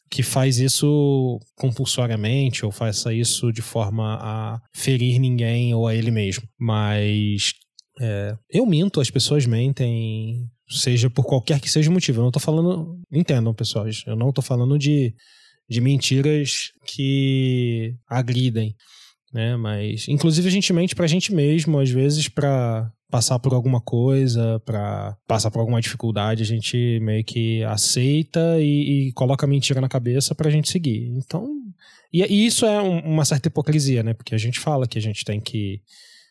que faz isso compulsoriamente ou faça isso de forma a ferir ninguém ou a ele mesmo. Mas é, eu minto, as pessoas mentem, seja por qualquer que seja o motivo. Eu não tô falando. Entendam, pessoal. Eu não tô falando de, de mentiras que agridem. Né? Mas, inclusive, a gente mente pra gente mesmo, às vezes, pra passar por alguma coisa, pra passar por alguma dificuldade, a gente meio que aceita e, e coloca a mentira na cabeça pra gente seguir. Então. E, e isso é um- uma certa hipocrisia, né? Porque a gente fala que a gente tem que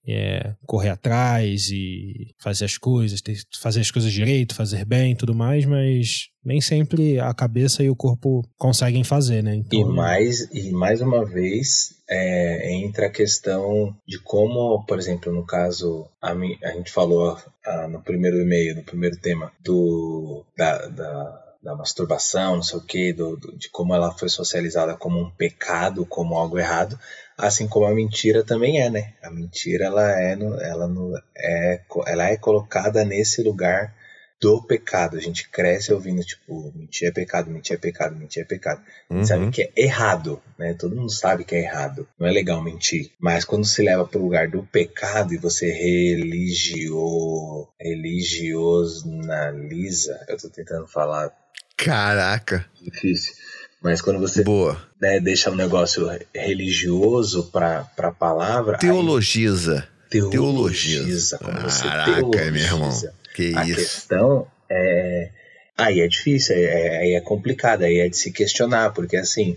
é, correr atrás e fazer as coisas, ter- fazer as coisas direito, fazer bem tudo mais, mas nem sempre a cabeça e o corpo conseguem fazer, né? Então, E mais, e mais uma vez é, entra a questão de como, por exemplo, no caso, a, mi- a gente falou ah, no primeiro e-mail, no primeiro tema, do, da, da, da masturbação, não sei o que, de como ela foi socializada como um pecado, como algo errado, assim como a mentira também é, né? A mentira ela é, no, ela, no, é, ela é colocada nesse lugar do pecado. A gente cresce ouvindo, tipo, mentir é pecado, mentir é pecado, mentir é pecado. Gente sabe Uhum. que é errado, né? Todo mundo sabe que é errado. Não é legal mentir. Mas quando se leva para o lugar do pecado e você religio, religiosanaliza, eu tô tentando falar Caraca. difícil. Mas quando você né, deixa um negócio religioso para a palavra, aí Teologiza. teologiza. Caraca, teologiza. meu irmão. Que A isso. questão é. Aí é difícil, é- aí é complicado, aí é de se questionar, porque assim,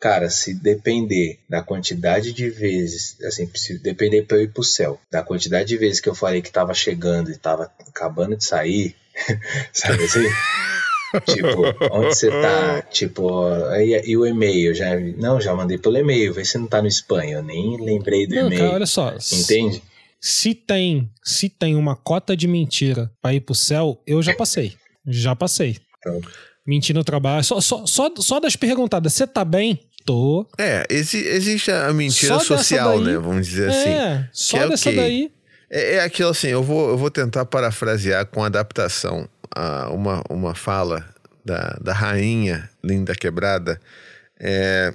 cara, se depender da quantidade de vezes, assim, se depender pra eu ir pro céu, da quantidade de vezes que eu falei que tava chegando e tava acabando de sair, sabe assim? tipo, onde você tá? Tipo, e, e o e-mail? Já, não, já mandei pelo e-mail, vê se não tá no spam, eu nem lembrei do Não, e-mail. cara, olha só. Entende? Se tem, se tem uma cota de mentira pra ir pro céu, eu já passei. Já passei. Então, Mentir no trabalho. Só, só, só, só das perguntadas. Você tá bem? Tô. É, exi- existe a mentira Só social, daí- né? Vamos dizer assim. é, só que é dessa ok. daí. É, é aquilo assim, eu vou, eu vou tentar parafrasear com adaptação a uma, uma fala da, da rainha Linda Quebrada, é,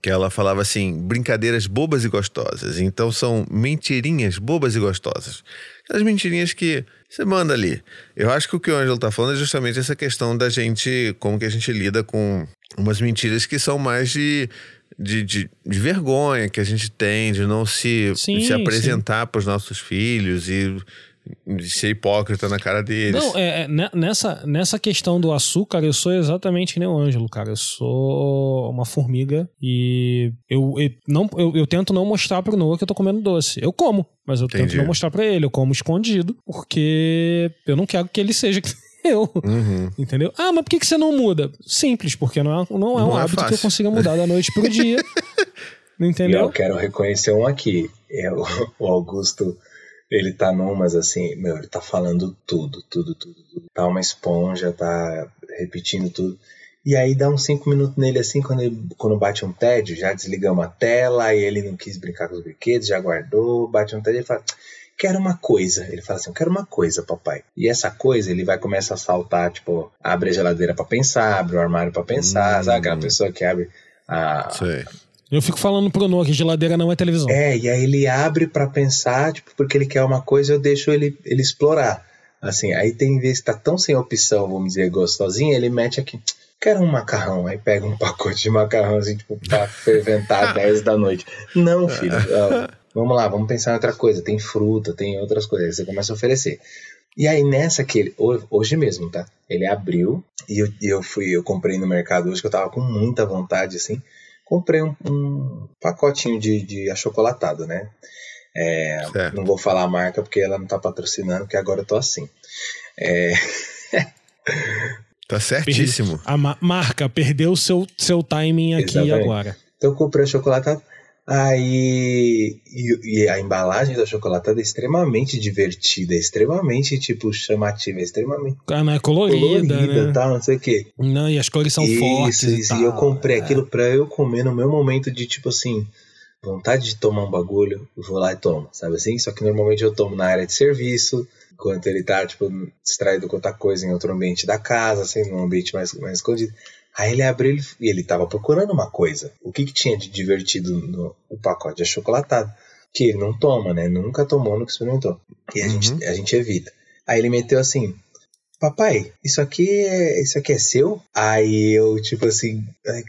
que ela falava assim, brincadeiras bobas e gostosas. Então são mentirinhas bobas e gostosas. Aquelas mentirinhas que você manda ali. Eu acho que o que o Ângelo tá falando é justamente essa questão da gente, como que a gente lida com umas mentiras que são mais de... De, de, de vergonha que a gente tem, de não se, Sim, se apresentar para os nossos filhos e de ser hipócrita na cara deles. Não, é, é, ne- nessa, nessa questão do açúcar, eu sou exatamente que nem o Ângelo, cara. Eu sou uma formiga e eu, eu, não, eu, eu tento não mostrar pro Noah que eu tô comendo doce. Eu como, mas eu Entendi. tento não mostrar pra ele. Eu como escondido, porque eu não quero que ele seja eu. Uhum. Entendeu? Ah, mas por que, que você não muda? Simples, porque não é, não é um Não é hábito que eu consiga mudar da noite pro dia. E eu Entendeu? quero reconhecer um aqui. É o, o Augusto, ele tá numas assim, meu, ele tá falando tudo, tudo, tudo, tudo. Tá uma esponja, tá repetindo tudo. E aí dá uns cinco minutos nele assim, quando, ele, quando bate um tédio, já desligamos a tela, aí ele não quis brincar com os brinquedos, já guardou, bate um tédio, ele fala, quero uma coisa. Ele fala assim, eu quero uma coisa, papai. E essa coisa, ele vai começar a saltar, tipo, abre a geladeira pra pensar, abre o armário pra pensar, Hum. sabe aquela pessoa que abre a, Sei. Eu fico falando pro Noah que geladeira não é televisão. é, e aí ele abre pra pensar, tipo, porque ele quer uma coisa, eu deixo ele, ele explorar. Assim, aí tem vezes que tá tão sem opção, vamos dizer, gostosinho, ele mete aqui, quero um macarrão, aí pega um pacote de macarrão, assim, tipo, pra ferventar às 10 da noite. Não, filho, ó, vamos lá, vamos pensar em outra coisa, tem fruta, tem outras coisas, aí você começa a oferecer. E aí nessa que ele, ho- hoje mesmo, tá? Ele abriu e eu, eu fui, eu comprei no mercado hoje que eu tava com muita vontade, assim, comprei um, um pacotinho de, de achocolatado, né? É, não vou falar a marca porque ela não tá patrocinando, porque agora eu tô assim. É, Tá certíssimo. A ma- marca perdeu seu, seu timing aqui e Exatamente. agora. então eu comprei o achocolatado. Aí. E, e a embalagem do achocolatado é extremamente divertida, é extremamente, tipo, chamativa, é extremamente Ah, não, é colorida, colorida né? tal, não sei o quê. Não, e as cores são isso, fortes. e isso. E eu tal. comprei É. aquilo pra eu comer no meu momento de tipo assim, vontade de tomar um bagulho, eu vou lá e tomo, sabe assim? Só que normalmente eu tomo na área de serviço, enquanto ele tá, tipo, distraído com outra coisa em outro ambiente da casa, assim, num ambiente mais, mais escondido. Aí ele abriu ele- e ele tava procurando uma coisa. O que que tinha de divertido no o pacote de achocolatado? Que ele não toma, né? Nunca tomou, nunca experimentou. E a, Uhum. gente, a gente evita. Aí ele meteu assim, papai, isso aqui é, isso aqui é seu? Aí eu, tipo assim,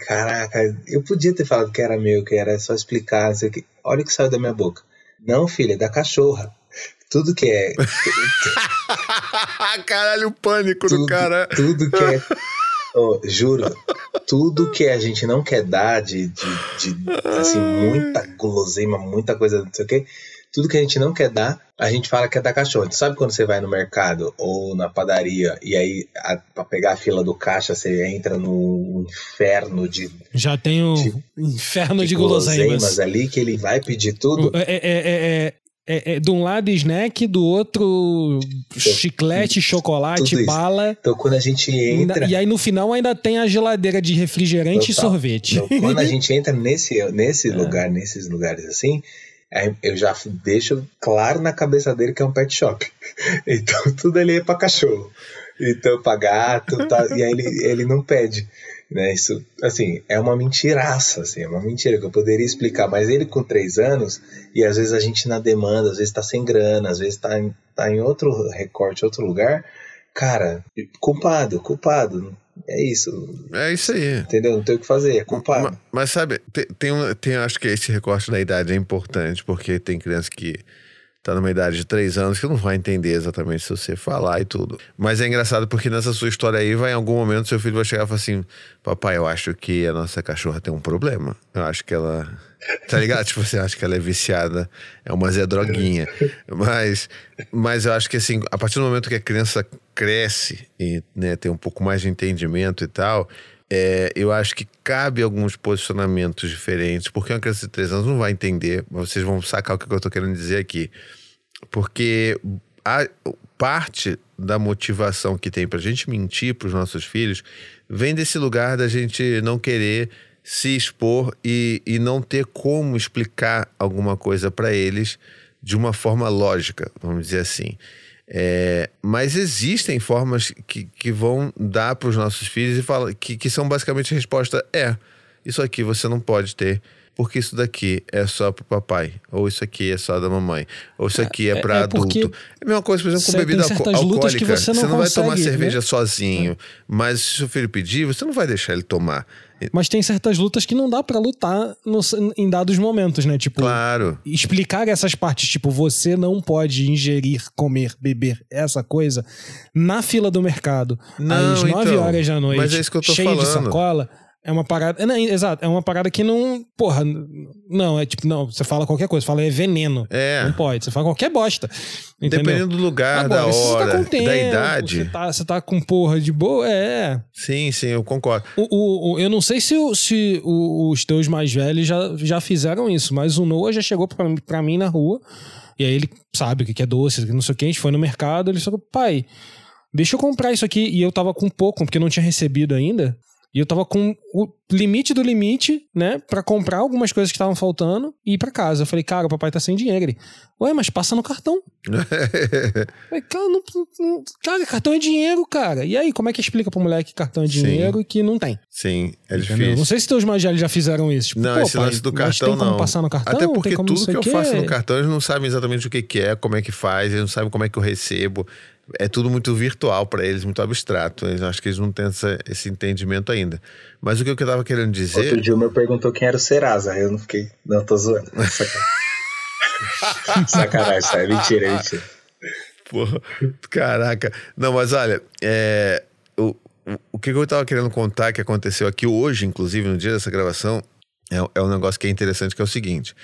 caraca, eu podia ter falado que era meu, que era só explicar, não sei o que. Olha o que saiu da minha boca. Não, filha, é da cachorra. Tudo que é. Caralho, o pânico do tudo, cara. tudo que é. Ô, juro, tudo que a gente não quer dar de, de, de, assim, muita guloseima, muita coisa, não sei o que. Tudo que a gente não quer dar, a gente fala que é da cachorra. Tu sabe quando você vai no mercado ou na padaria e aí a, pra pegar a fila do caixa você entra no inferno de, Já tem o Tipo, inferno de, guloseimas. ali que ele vai pedir tudo? É, é, é, é, é, é, de um lado snack, do outro chiclete, chocolate, bala. Então quando a gente entra. e aí no final ainda tem a geladeira de refrigerante e Total. sorvete. Então, quando a gente entra nesse, nesse É. lugar, nesses lugares assim, aí eu já deixo claro na cabeça dele que é um pet shop. Então tudo ali é pra cachorro. Então pra gato, tá, e aí ele, ele não pede. Né? Isso, assim, é uma mentiraça, assim, é uma mentira que eu poderia explicar, mas ele com três anos, e às vezes a gente na demanda, às vezes tá sem grana, às vezes tá em, tá em outro recorte, outro lugar, cara, culpado, culpado, é isso, É isso aí. entendeu? Não tem o que fazer, é culpado. Ma- Mas, sabe, tem, tem, um, tem- acho que esse recorte da idade é importante, porque tem criança que tá numa idade de três anos que não vai entender exatamente se você falar e tudo. Mas é engraçado porque nessa sua história aí, vai em algum momento seu filho vai chegar e falar assim: Papai, eu acho que a nossa cachorra tem um problema. Eu acho que ela. Tá ligado? tipo, você acha que ela é viciada, é uma Zé Droguinha. Mas, mas eu acho que assim, a partir do momento que a criança cresce e né, tem um pouco mais de entendimento e tal, é, eu acho que cabe alguns posicionamentos diferentes, porque uma criança de 3 anos não vai entender, mas vocês vão sacar o que eu tô querendo dizer aqui. Porque a parte da motivação que tem pra gente mentir pros nossos filhos vem desse lugar da gente não querer se expor e, e não ter como explicar alguma coisa pra eles de uma forma lógica, vamos dizer assim. É, mas existem formas que, que vão dar para os nossos filhos e fala, que, que são basicamente a resposta: é, isso aqui você não pode ter, porque isso daqui é só pro papai, ou isso aqui é só da mamãe, ou isso aqui é, é- para é adulto. É a mesma coisa, por exemplo, com bebida alco- alcoólica. que você não vai tomar consegue, cerveja né? sozinho, mas se seu filho pedir, você não vai deixar ele tomar. Mas tem certas lutas que não dá pra lutar no- em dados momentos, né? Tipo, Claro. explicar essas partes, tipo, você não pode ingerir, comer, beber essa coisa na fila do mercado Não, às 9 então, horas da noite, mas é isso que eu tô cheio de falando. sacola. É uma parada. é, Não, exato, é uma parada que não. Porra, não, é tipo, não, você fala qualquer coisa, fala é veneno. É. Não pode, você fala qualquer bosta. Entendeu? Dependendo do lugar, da Agora, se você hora, tá tempo, da idade. Você tá, você tá com porra de boa, é. Sim, sim, eu concordo. O, o- o- eu não sei se, se os teus mais velhos já, já fizeram isso, mas o Noah já chegou pra, mim- pra mim na rua, e aí ele sabe o que é doce, não sei o que, a gente foi no mercado, ele falou, pai, deixa eu comprar isso aqui, e eu tava com pouco, porque eu não tinha recebido ainda, e eu tava com o limite do limite, né, pra comprar algumas coisas que estavam faltando e ir pra casa. Eu falei, cara, o papai tá sem dinheiro. Ele, ué, mas passa no cartão. Falei, cara, não- não- cara, cartão é dinheiro, cara. E aí, como é que explica pro moleque que cartão é Sim. dinheiro e que não tem? sim, é Entendeu? difícil. Não sei se teus mais velhos já fizeram isso. Tipo, Não, pô, esse pai, lance do cartão não. passar no cartão? Até Tem porque tudo que eu faço no cartão, eles não sabem exatamente o que, que é, como é que faz, eles não sabem como é que eu recebo. É tudo muito virtual para eles, muito abstrato. Eles acho que eles não têm essa- esse entendimento ainda. Mas o que eu tava querendo dizer. Outro dia o meu perguntou quem era o Serasa, eu não fiquei. Não, tô zoando. Sacanagem, Sacanagem, isso é mentira, é mentira. Porra, caraca. Não, mas olha, é, o, o, que eu tava querendo contar que aconteceu aqui hoje, inclusive no dia dessa gravação, é, é um negócio que é interessante, que é o seguinte.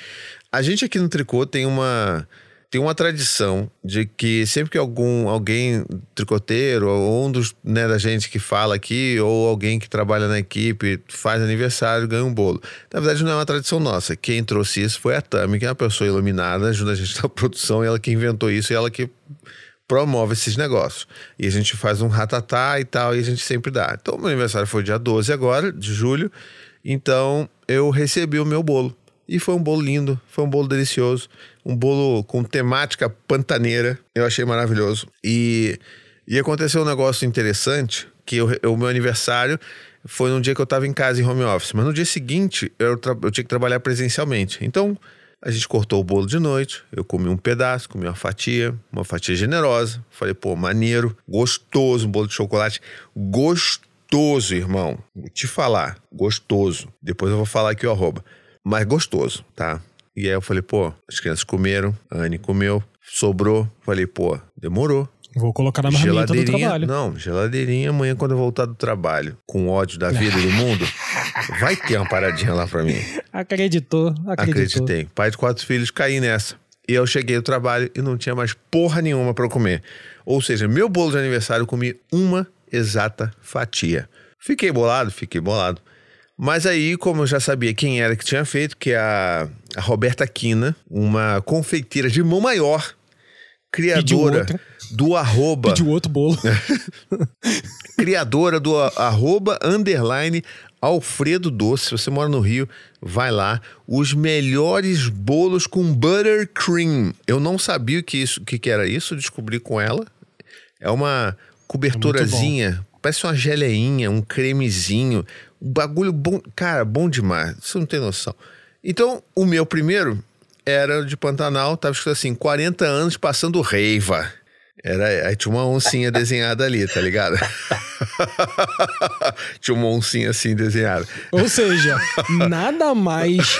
A gente aqui no Tricô tem uma tem uma tradição de que sempre que algum alguém tricoteiro ou um dos né, da gente que fala aqui ou alguém que trabalha na equipe faz aniversário ganha um bolo. Na verdade não é uma tradição nossa. Quem trouxe isso foi a Tami, que é uma pessoa iluminada, ajuda a gente na produção, e ela que inventou isso e ela que promove esses negócios. E a gente faz um ratatá e tal, e a gente sempre dá. Então, meu aniversário foi dia 12 agora, de julho. Então, eu recebi o meu bolo. E foi um bolo lindo, foi um bolo delicioso, um bolo com temática pantaneira. Eu achei maravilhoso. E, e aconteceu um negócio interessante, que o meu aniversário foi num dia que eu estava em casa em home office, mas no dia seguinte eu, eu tinha que trabalhar presencialmente. Então, a gente cortou o bolo de noite, eu comi um pedaço, comi uma fatia, uma fatia generosa. Falei, pô, maneiro, gostoso, um bolo de chocolate, gostoso, irmão. Vou te falar, gostoso. Depois eu vou falar aqui o arroba mas gostoso, tá? E aí eu falei, pô, as crianças comeram, a Anne comeu, sobrou. Falei, pô, demorou. Vou colocar na marmita do trabalho. Não, geladeirinha amanhã quando eu voltar do trabalho, com ódio da vida e do mundo, vai ter uma paradinha lá pra mim. Acreditou, acreditou. Acreditei. Pai de quatro filhos, caí nessa. E eu cheguei do trabalho e não tinha mais porra nenhuma para comer. Ou seja, meu bolo de aniversário eu comi uma exata fatia. Fiquei bolado, fiquei bolado. Mas aí, como eu já sabia quem era que tinha feito, que é a, a Roberta Quina, uma confeiteira de mão maior, criadora do arroba. Pediu outro bolo. criadora do arroba underline Alfredo Doce. Se você mora no Rio, vai lá. Os melhores bolos com buttercream. Eu não sabia o que, isso, que, que era isso, descobri com ela. É uma coberturazinha, é parece uma geleinha, um cremezinho bagulho bom. Cara, bom demais. Você não tem noção. Então, o meu primeiro era de Pantanal, tava escrito assim: 40 anos passando reiva. Era, aí tinha uma oncinha desenhada ali, tá ligado? tinha uma oncinha assim desenhada. Ou seja, nada mais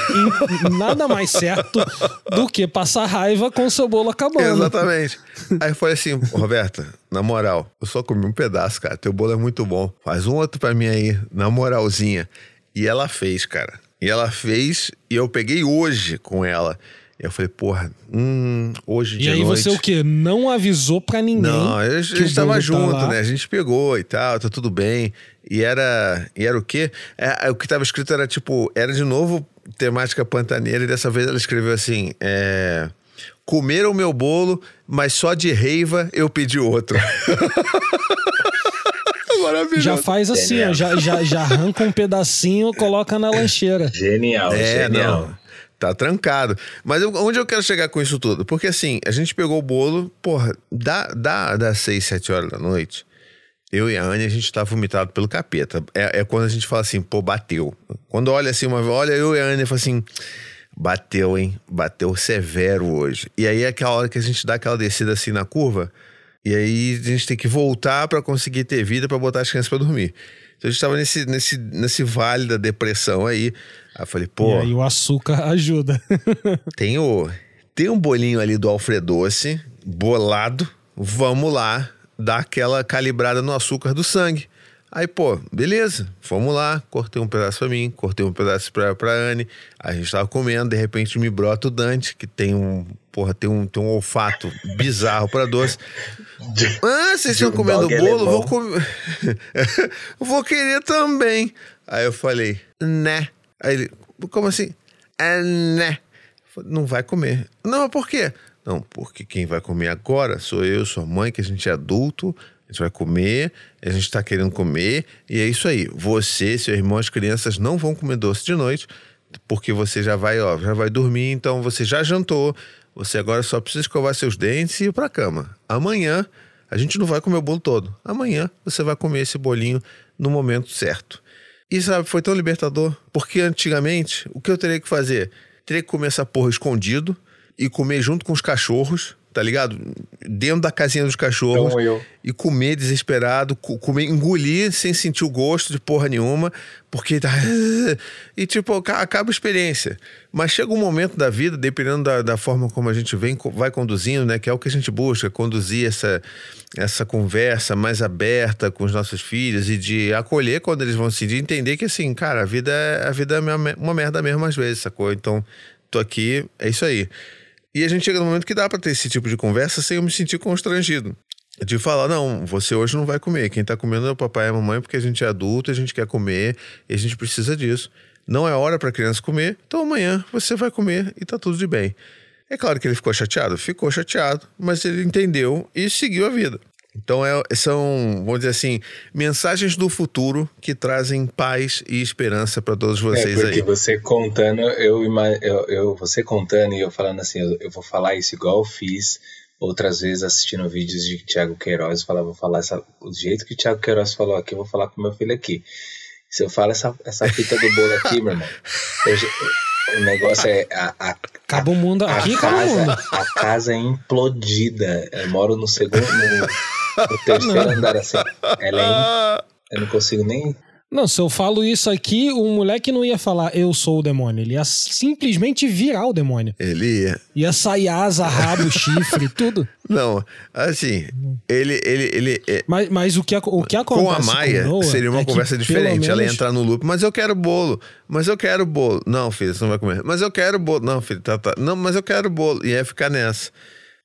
nada mais certo do que passar raiva com o seu bolo acabando. Exatamente. Aí foi assim, Roberta, na moral, eu só comi um pedaço, cara. Teu bolo é muito bom. Faz um outro pra mim aí, na moralzinha. E ela fez, cara. E ela fez e eu peguei hoje com ela. Eu falei, porra, hum, hoje de E aí noite... você o quê? Não avisou pra ninguém? Não, a gente tava tá junto, tá né? A gente pegou e tal, tá tudo bem. E era, e era o quê? É, é, o que tava escrito era tipo, era de novo temática pantaneira e dessa vez ela escreveu assim, é... Comeram o meu bolo, mas só de reiva eu pedi outro. Maravilhoso. Já faz assim, ó, já, já, já arranca um pedacinho, coloca na lancheira. Genial, é, genial. Não tá trancado. Mas eu, onde eu quero chegar com isso tudo? Porque assim, a gente pegou o bolo, porra, dá, dá, dá 6, 7 horas da noite. Eu e a Anne, a gente tá vomitado pelo capeta. É, é quando a gente fala assim, pô, bateu. Quando olha assim, uma olha eu e a Anne e fala assim, bateu, hein? Bateu severo hoje. E aí é aquela hora que a gente dá aquela descida assim na curva. E aí a gente tem que voltar para conseguir ter vida para botar as crianças para dormir. Então a gente tava nesse, nesse, nesse vale da depressão aí. Aí eu falei, pô. E aí o açúcar ajuda. tem, o, tem um bolinho ali do Alfredoce, bolado. Vamos lá dar aquela calibrada no açúcar do sangue. Aí, pô, beleza, vamos lá. Cortei um pedaço pra mim, cortei um pedaço pra, pra Anne. A gente tava comendo, de repente me brota o Dante, que tem um, porra, tem um, tem um olfato bizarro pra doce. Ah, vocês estão comendo bolo? Vou, comer. vou querer também. Aí eu falei, né? Aí ele, como assim? É, né? Não vai comer. Não, por quê? Não, porque quem vai comer agora sou eu, sua mãe, que a gente é adulto, a gente vai comer, a gente tá querendo comer, e é isso aí. Você, seu irmão, as crianças não vão comer doce de noite, porque você já vai, ó, já vai dormir, então você já jantou, você agora só precisa escovar seus dentes e ir pra cama. Amanhã, a gente não vai comer o bolo todo. Amanhã você vai comer esse bolinho no momento certo. E sabe, foi tão libertador, porque antigamente, o que eu teria que fazer? Teria que comer essa porra escondido e comer junto com os cachorros, tá ligado? Dentro da casinha dos cachorros Então e comer desesperado, co- comer, engolir sem sentir o gosto de porra nenhuma, porque tá. E tipo, aca- acaba a experiência. Mas chega um momento da vida, dependendo da, da forma como a gente vem, vai conduzindo, né? Que é o que a gente busca, conduzir essa, essa conversa mais aberta com os nossos filhos e de acolher quando eles vão se de entender que assim, cara, a vida é, a vida é uma uma merda mesmo às vezes, sacou? Então, tô aqui, é isso aí. E a gente chega no momento que dá pra ter esse tipo de conversa sem eu me sentir constrangido. De falar, não, você hoje não vai comer. Quem tá comendo é o papai e a mamãe porque a gente é adulto, a gente quer comer e a gente precisa disso. Não é hora pra criança comer, então amanhã você vai comer e tá tudo de bem. É claro que ele ficou chateado, ficou chateado, mas ele entendeu e seguiu a vida. Então é- são, vamos dizer assim, mensagens do futuro que trazem paz e esperança pra todos É, vocês porque aí. você contando, eu, eu, eu você contando e eu falando assim, eu, eu vou falar isso igual eu fiz outras vezes assistindo vídeos de Thiago Queiroz, falava, vou falar essa, o jeito que o Thiago Queiroz falou aqui, eu vou falar com meu filho aqui. Se eu falo essa, essa fita do bolo aqui, meu irmão, eu o negócio é a, a, Acaba o mundo a aqui, acaba o mundo. a casa é implodida. Eu moro no segundo, no, no terceiro andar assim. Ela é, eu não consigo nem Não, se eu falo isso aqui, o moleque não ia falar eu sou o demônio. Ele ia simplesmente virar o demônio. ele ia. Ia sair asa, rabo, chifre, tudo. Não, assim, ele, ele, ele, é- Mas, mas o, que, o que acontece com a Maia Noah seria uma é que, conversa pelo diferente. Ela ia menos- entrar no loop, mas eu quero bolo, mas eu quero bolo. Não, filho, você não vai comer. Mas eu quero bolo. Não, filho, tá, tá. Não, mas eu quero bolo. E ia ficar nessa.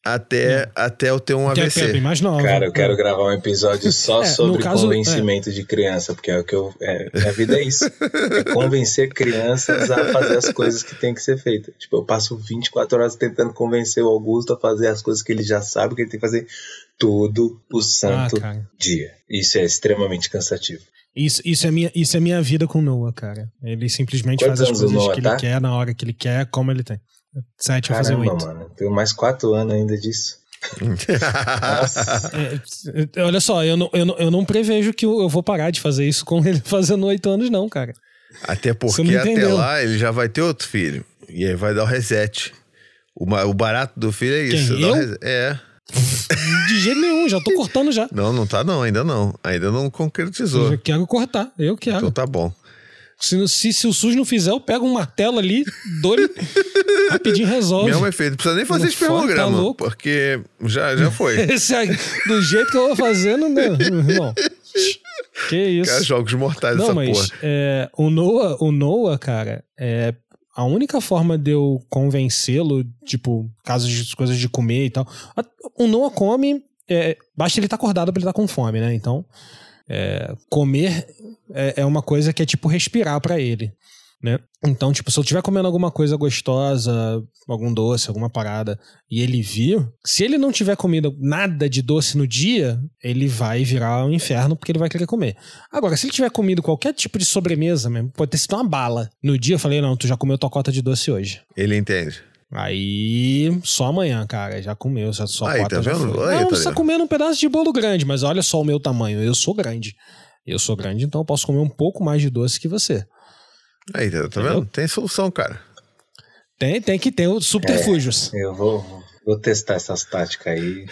Até, até eu ter um que é- que é bem AVC. mais nova. Cara, eu quero gravar um episódio só É, sobre caso, convencimento de criança, porque é o que eu. É, minha vida é isso. É convencer crianças a fazer as coisas que tem que ser feitas. Tipo, eu passo 24 horas tentando convencer o Augusto a fazer as coisas que ele já sabe que ele tem que fazer todo o santo Ah, dia. Isso é extremamente cansativo. Isso, isso, é minha, isso é minha vida com o Noah, cara. Ele simplesmente Quantos faz as coisas Noah que tá? ele quer, na hora que ele quer, como ele tem. Sete vai fazer Caramba, oito. mano. Tenho mais 4 anos ainda disso. Nossa. É, olha só, eu não, eu, não, eu não prevejo que eu eu vou parar de fazer isso com ele fazendo oito anos, não, cara. Até porque até lá ele já vai ter outro filho. E aí vai dar o reset. O, o barato do filho é Quem, isso. o eu? É. De jeito nenhum, já tô cortando já. Não, não tá não, ainda não. Ainda não Eu concretizou. já quero cortar, eu quero. Então tá bom. Se, se, se o SUS não fizer, eu pego um martelo ali, dou rapidinho resolve. Mesmo efeito. Não precisa nem fazer tá espermograma. louco? porque já, já foi. Esse aí, do jeito que eu vou fazendo, não. não. Que isso. Cara, jogos mortais Não, essa mas porra. é, o Noah, o Noah, cara, é a única forma de eu convencê-lo, tipo, casos de coisas de comer e tal. O Noah come, é, basta ele estar acordado pra ele estar com fome, né? Então, é, comer é, é uma coisa que é tipo respirar pra ele, né? Então, tipo, se eu estiver comendo alguma coisa gostosa, algum doce, alguma parada, e ele vir, se ele não tiver comido nada de doce no dia, ele vai virar um inferno porque ele vai querer comer. Agora, se ele tiver comido qualquer tipo de sobremesa mesmo, pode ter sido uma bala. No dia eu falei, não, tu já comeu tua cota de doce hoje. Ele entende. Aí, só amanhã, cara, já comeu, já sua Aí, tá já vendo? foi. Aí, não, tá você tá vendo? comendo um pedaço de bolo grande, mas olha só o meu tamanho, eu sou grande. Eu sou grande, então eu posso comer um pouco mais de doce que você. Aí, tá, tá vendo? Tem solução, cara. Tem, tem que ter os subterfúgios. Eu vou, vou testar essas táticas aí.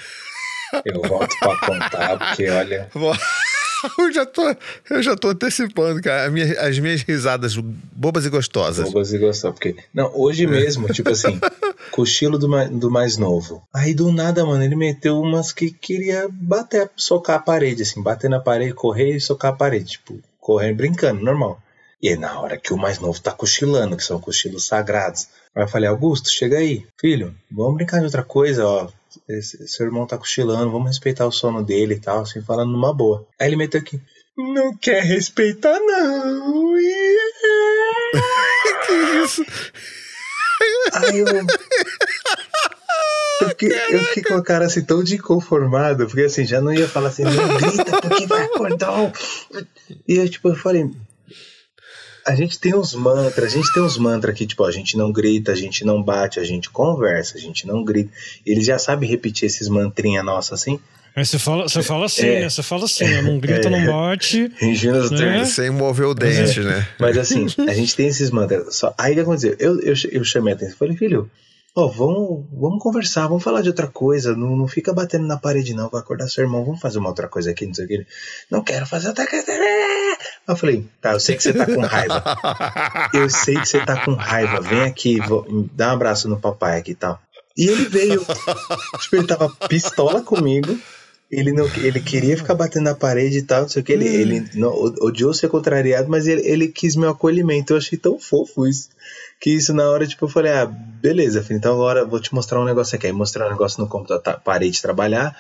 Eu volto pra contar, porque olha. Eu já tô, eu já tô antecipando, cara. a minha- as minhas risadas bobas e gostosas. Bobas e gostou, porque. Não, hoje mesmo, tipo assim, cochilo do, mais, do mais novo. Aí do nada, mano, ele meteu umas que queria bater, socar a parede, assim, bater na parede, correr e socar a parede, tipo, correndo, brincando, normal. E aí, na hora que o mais novo tá cochilando, que são cochilos sagrados, aí eu falei, Augusto, chega aí, filho, vamos brincar de outra coisa, ó. Esse, seu irmão tá cochilando, vamos respeitar o sono dele e tal, assim, falando numa boa. Aí ele meteu aqui, não quer respeitar, não. que isso? Aí eu. Eu fiquei, eu fiquei com a cara assim tão de inconformado, porque assim, já não ia falar assim, não grita porque vai acordar. o-". E eu, tipo, eu falei. A gente tem uns mantras, a gente tem uns mantras que, tipo, a gente não grita, a gente não bate, a gente conversa, a gente não grita. Ele já sabe repetir esses mantrinha nossos assim. Aí você fala, você fala assim, É. né? Você fala assim, né? não grita, É. não bate. É. termos. Sem mover o dente, né? Mas assim, a gente tem esses mantras. Só, aí o que aconteceu? Eu, eu, eu chamei a atenção e falei, filho, Ó, vamos, vamos conversar, vamos falar de outra coisa. Não, não fica batendo na parede, não. Vai acordar seu irmão, vamos fazer uma outra coisa aqui, não sei o que. Não quero fazer outra coisa. Eu falei, tá, eu sei que você tá com raiva. Eu sei que você tá com raiva. Vem aqui, vou- dá um abraço no papai aqui e tal. E ele veio. tipo, ele tava pistola comigo. Ele, não, ele queria ficar batendo na parede e tal, não sei o que. Ele, ele não, odiou ser contrariado, mas ele, ele quis meu acolhimento. Eu achei tão fofo isso. Que isso na hora, tipo, eu falei, ah, beleza, filho, então agora eu vou te mostrar um negócio aqui. Aí mostrei um negócio no computador, tá, parei de trabalhar,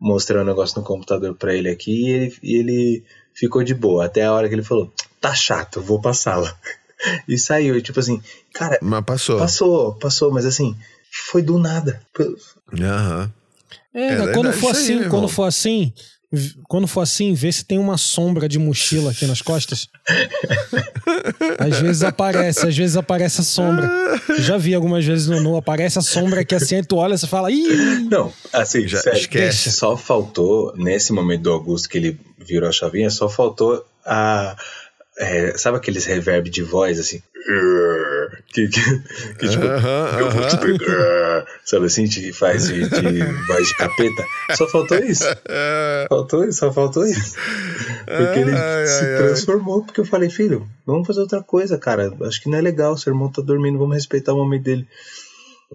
mostrei um negócio no computador pra ele aqui e ele, e ele ficou de boa. Até a hora que ele falou, tá chato, vou pra sala. E saiu, e tipo assim, cara, Mas passou. passou, passou, mas assim, foi do nada. Aham. É, É, quando é for aí, assim, meu quando irmão. for assim, quando for assim, vê se tem uma sombra de mochila aqui nas costas. às vezes aparece, às vezes aparece a sombra. Já vi algumas vezes no Nu, aparece a sombra aqui assim, aí tu olha e fala, ih, Não, assim, Já sério, esquece. só faltou, nesse momento do Augusto que ele virou a chavinha, só faltou a. é, sabe aqueles reverb de voz assim? Que, que, que tipo, Aham, eu vou te pegar, sabe assim, que faz de, de voz de capeta? Só faltou isso. Faltou isso, só faltou isso. Porque ele Ai, se ai, ai. transformou, porque eu falei, filho, vamos fazer outra coisa, cara. Acho que não é legal, seu irmão tá dormindo, vamos respeitar o momento dele.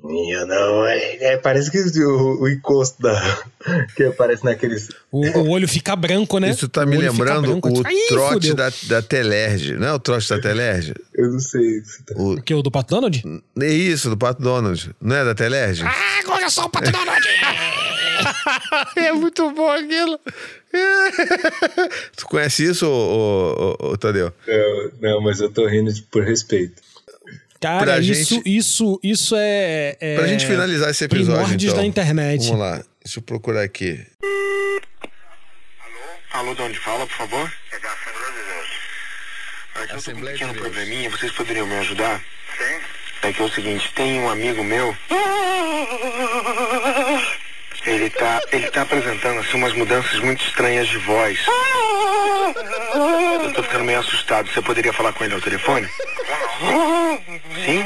Minha não, é, é, parece que o, o encosto da, que aparece naqueles. o, o olho fica branco, né? Isso tá O me fica lembrando branco, o tipo, "Ih, trote fudeu." da, da Telerge. Não é o trote da Telerge? Eu não sei. se tá- O, O que, o do Pato Donald? é isso, do Pato Donald. Não é da Telerge? Ah, agora eu sou o Pato Donald! é muito bom aquilo. tu conhece isso, ô, ô, ô, ô, Tadeu? Não, não, mas eu tô rindo por respeito. Cara, Pra isso, gente- isso, isso é, é. Pra gente finalizar esse episódio, primórdios então. da internet. Vamos lá, deixa eu procurar aqui. Alô, de onde fala, por favor? É da Assembleia de Deus. É que eu tô com um Assembleia de pequeno probleminha, vocês poderiam me ajudar? Sim. É que é o seguinte, tem um amigo meu. Ele tá, ele tá apresentando assim umas mudanças muito estranhas de voz. Eu tô ficando meio assustado. Você poderia falar com ele ao telefone? Sim?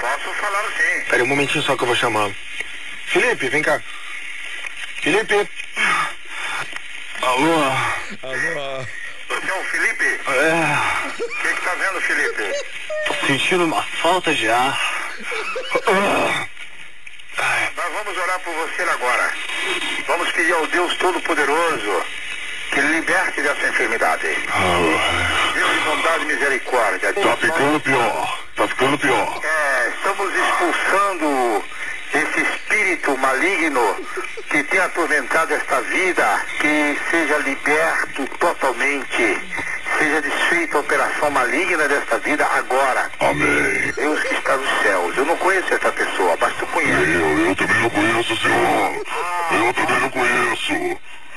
Posso falar sim. Espera um momentinho só que eu vou chamá-lo. Felipe, vem cá. Felipe. Alô? Você é o Felipe? É. O que que tá vendo, Felipe? Tô sentindo uma falta de ar. Vamos orar por você agora. Vamos pedir ao Deus Todo-Poderoso que liberte dessa enfermidade. Deus de bondade e misericórdia. Tá ficando pior. Tá ficando pior. É, estamos expulsando esse espírito maligno que tem atormentado esta vida, que seja liberto totalmente, seja desfeita a operação maligna desta vida agora. Amém. Deus que está nos céus. Eu não conheço essa pessoa, mas tu conhece. Eu, eu também não conheço senhor. Eu também não conheço.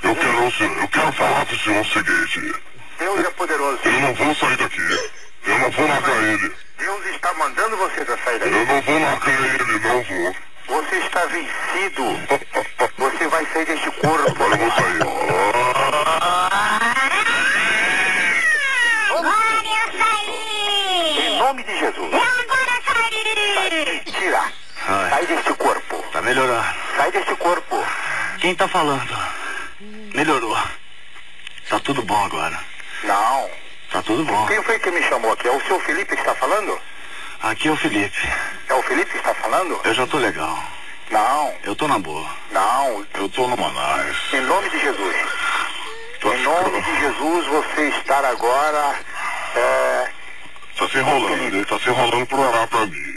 Eu quero, eu quero falar com o senhor o seguinte. Deus é poderoso. Eu não vou sair daqui. Eu não vou largar ele. Deus está mandando você pra sair daí. Eu não vou largar ele, não vou. Você está vencido. Você vai sair deste corpo. Agora eu vou sair. Agora eu saí! Em nome de Jesus. Agora Tira. Sai deste corpo. Tá melhorando. Sai deste corpo. Quem tá falando? Melhorou. Tá tudo bom agora. Não. Tá tudo bom. Quem foi que me chamou aqui? É o seu Felipe que está falando? Aqui é o Felipe. É o Felipe que está falando? Eu já tô legal. Não. Eu tô na boa. Não. Eu tô no Manais. Em nome de Jesus. Tô Em nome de Jesus, você estar agora. É, Tá se enrolando. Ele tá se enrolando pra orar pra mim.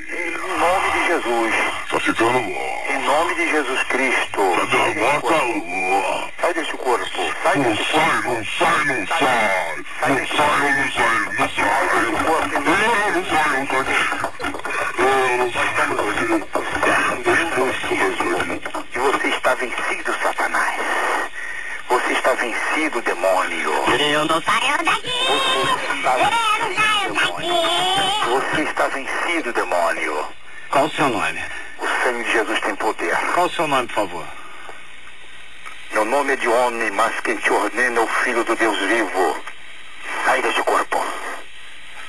Em nome de Jesus. Tá ficando bom. Em nome de Jesus Cristo. Tá Sai mó corpo. Sai deste corpo. Sai Não sai, corpo. não sai, não sai. Não sai, eu não sai, não sai. Não sai, não sai. Eu não sai. E você está vencido, Satanás. Você está vencido, demônio. Eu não saio daqui! Você está Eu não saio daqui! Você está vencido, demônio. Qual o seu nome? O sangue de Jesus tem poder. Qual o seu nome, por favor? Meu nome é de homem, mas quem te ordena é o Filho do Deus vivo. Sai deste corpo.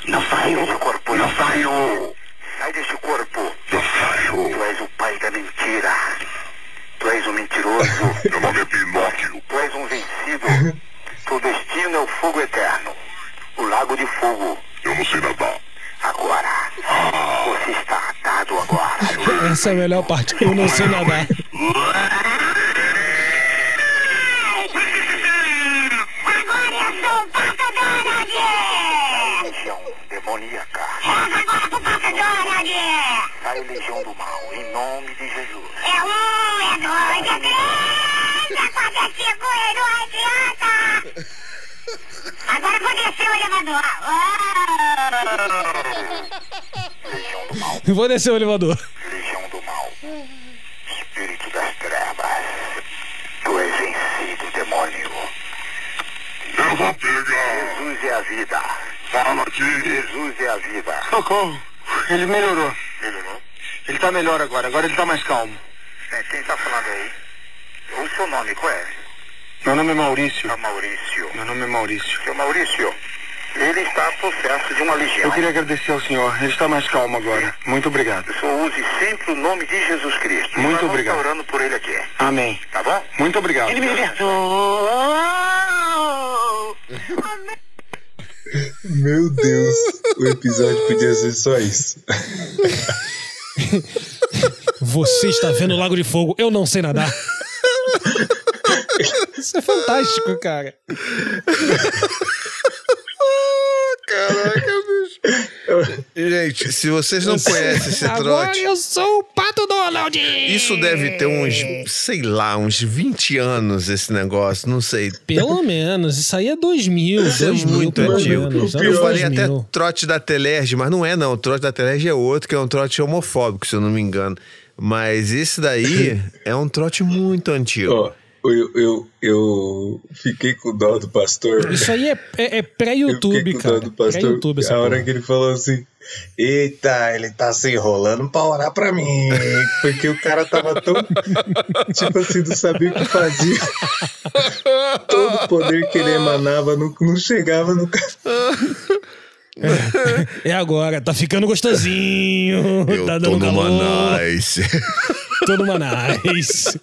Não saiu. Sai deste corpo. Não saiu. Sai deste corpo. Não saiu. Tu és o pai da mentira. Tu és um mentiroso. Meu nome é Pinóquio. Tu és um vencido. Teu destino é o fogo eterno. O lago de fogo. Eu não sei nadar. Agora. Você está atado agora. Essa é a melhor parte. Eu não sei nadar. Agora eu sou o Pato Donald! Legião demoníaca. Agora pro Pato Donald! Sai legião do mal, em nome de Jesus. É um, é dois, é três, é quatro, é cinco, adianta! Agora vou descer o elevador. Oh! Legião do mal, Vou descer o elevador. legião do mal. Espírito das trevas. Tu és vencido, demônio. Eu vou pegar. Jesus é a vida. Fala aqui. Jesus é a vida. Socorro. Ele melhorou. Melhorou? Ele tá melhor agora. Agora ele tá mais calmo. É, quem tá falando aí? O seu nome, qual é? Meu nome é Maurício. É Maurício. Meu nome é Maurício. Seu Maurício, ele está possesso de uma legião. Eu queria agradecer ao senhor. Ele está mais calmo agora. Muito obrigado. O senhor use sempre o nome de Jesus Cristo. Muito Nós obrigado. estar orando por ele aqui, Amém. tá bom? Muito obrigado. Ele me libertou! Meu Deus, o episódio podia ser só isso. Você está vendo o Lago de Fogo. Eu não sei nadar. Isso é fantástico, cara. Caraca, bicho. Gente, se vocês não conhecem esse Agora trote, eu sou o Pato Donald. isso deve ter uns, sei lá, uns 20 anos esse negócio, não sei. Pelo menos. Isso aí é 2000. Isso é 2000, muito pelo antigo. menos. Eu falei 2000. até trote da Telerge, mas não é não. O trote da Telerge é outro, que é um trote homofóbico, se eu não me engano. Mas esse daí é um trote muito antigo. Ó, eu, eu, eu fiquei com dó do pastor. Isso aí é, é, é pré-YouTube, cara. dó do pastor. Pré-YouTube essa a hora porra. que ele falou assim: Eita, ele tá se enrolando pra orar pra mim. Porque o cara tava tão. tipo assim, não sabia o que fazia. Todo o poder que ele emanava não, não chegava no cara. É agora, tá ficando gostosinho. Eu tá tô dando numa calor. nice. Tô numa nice.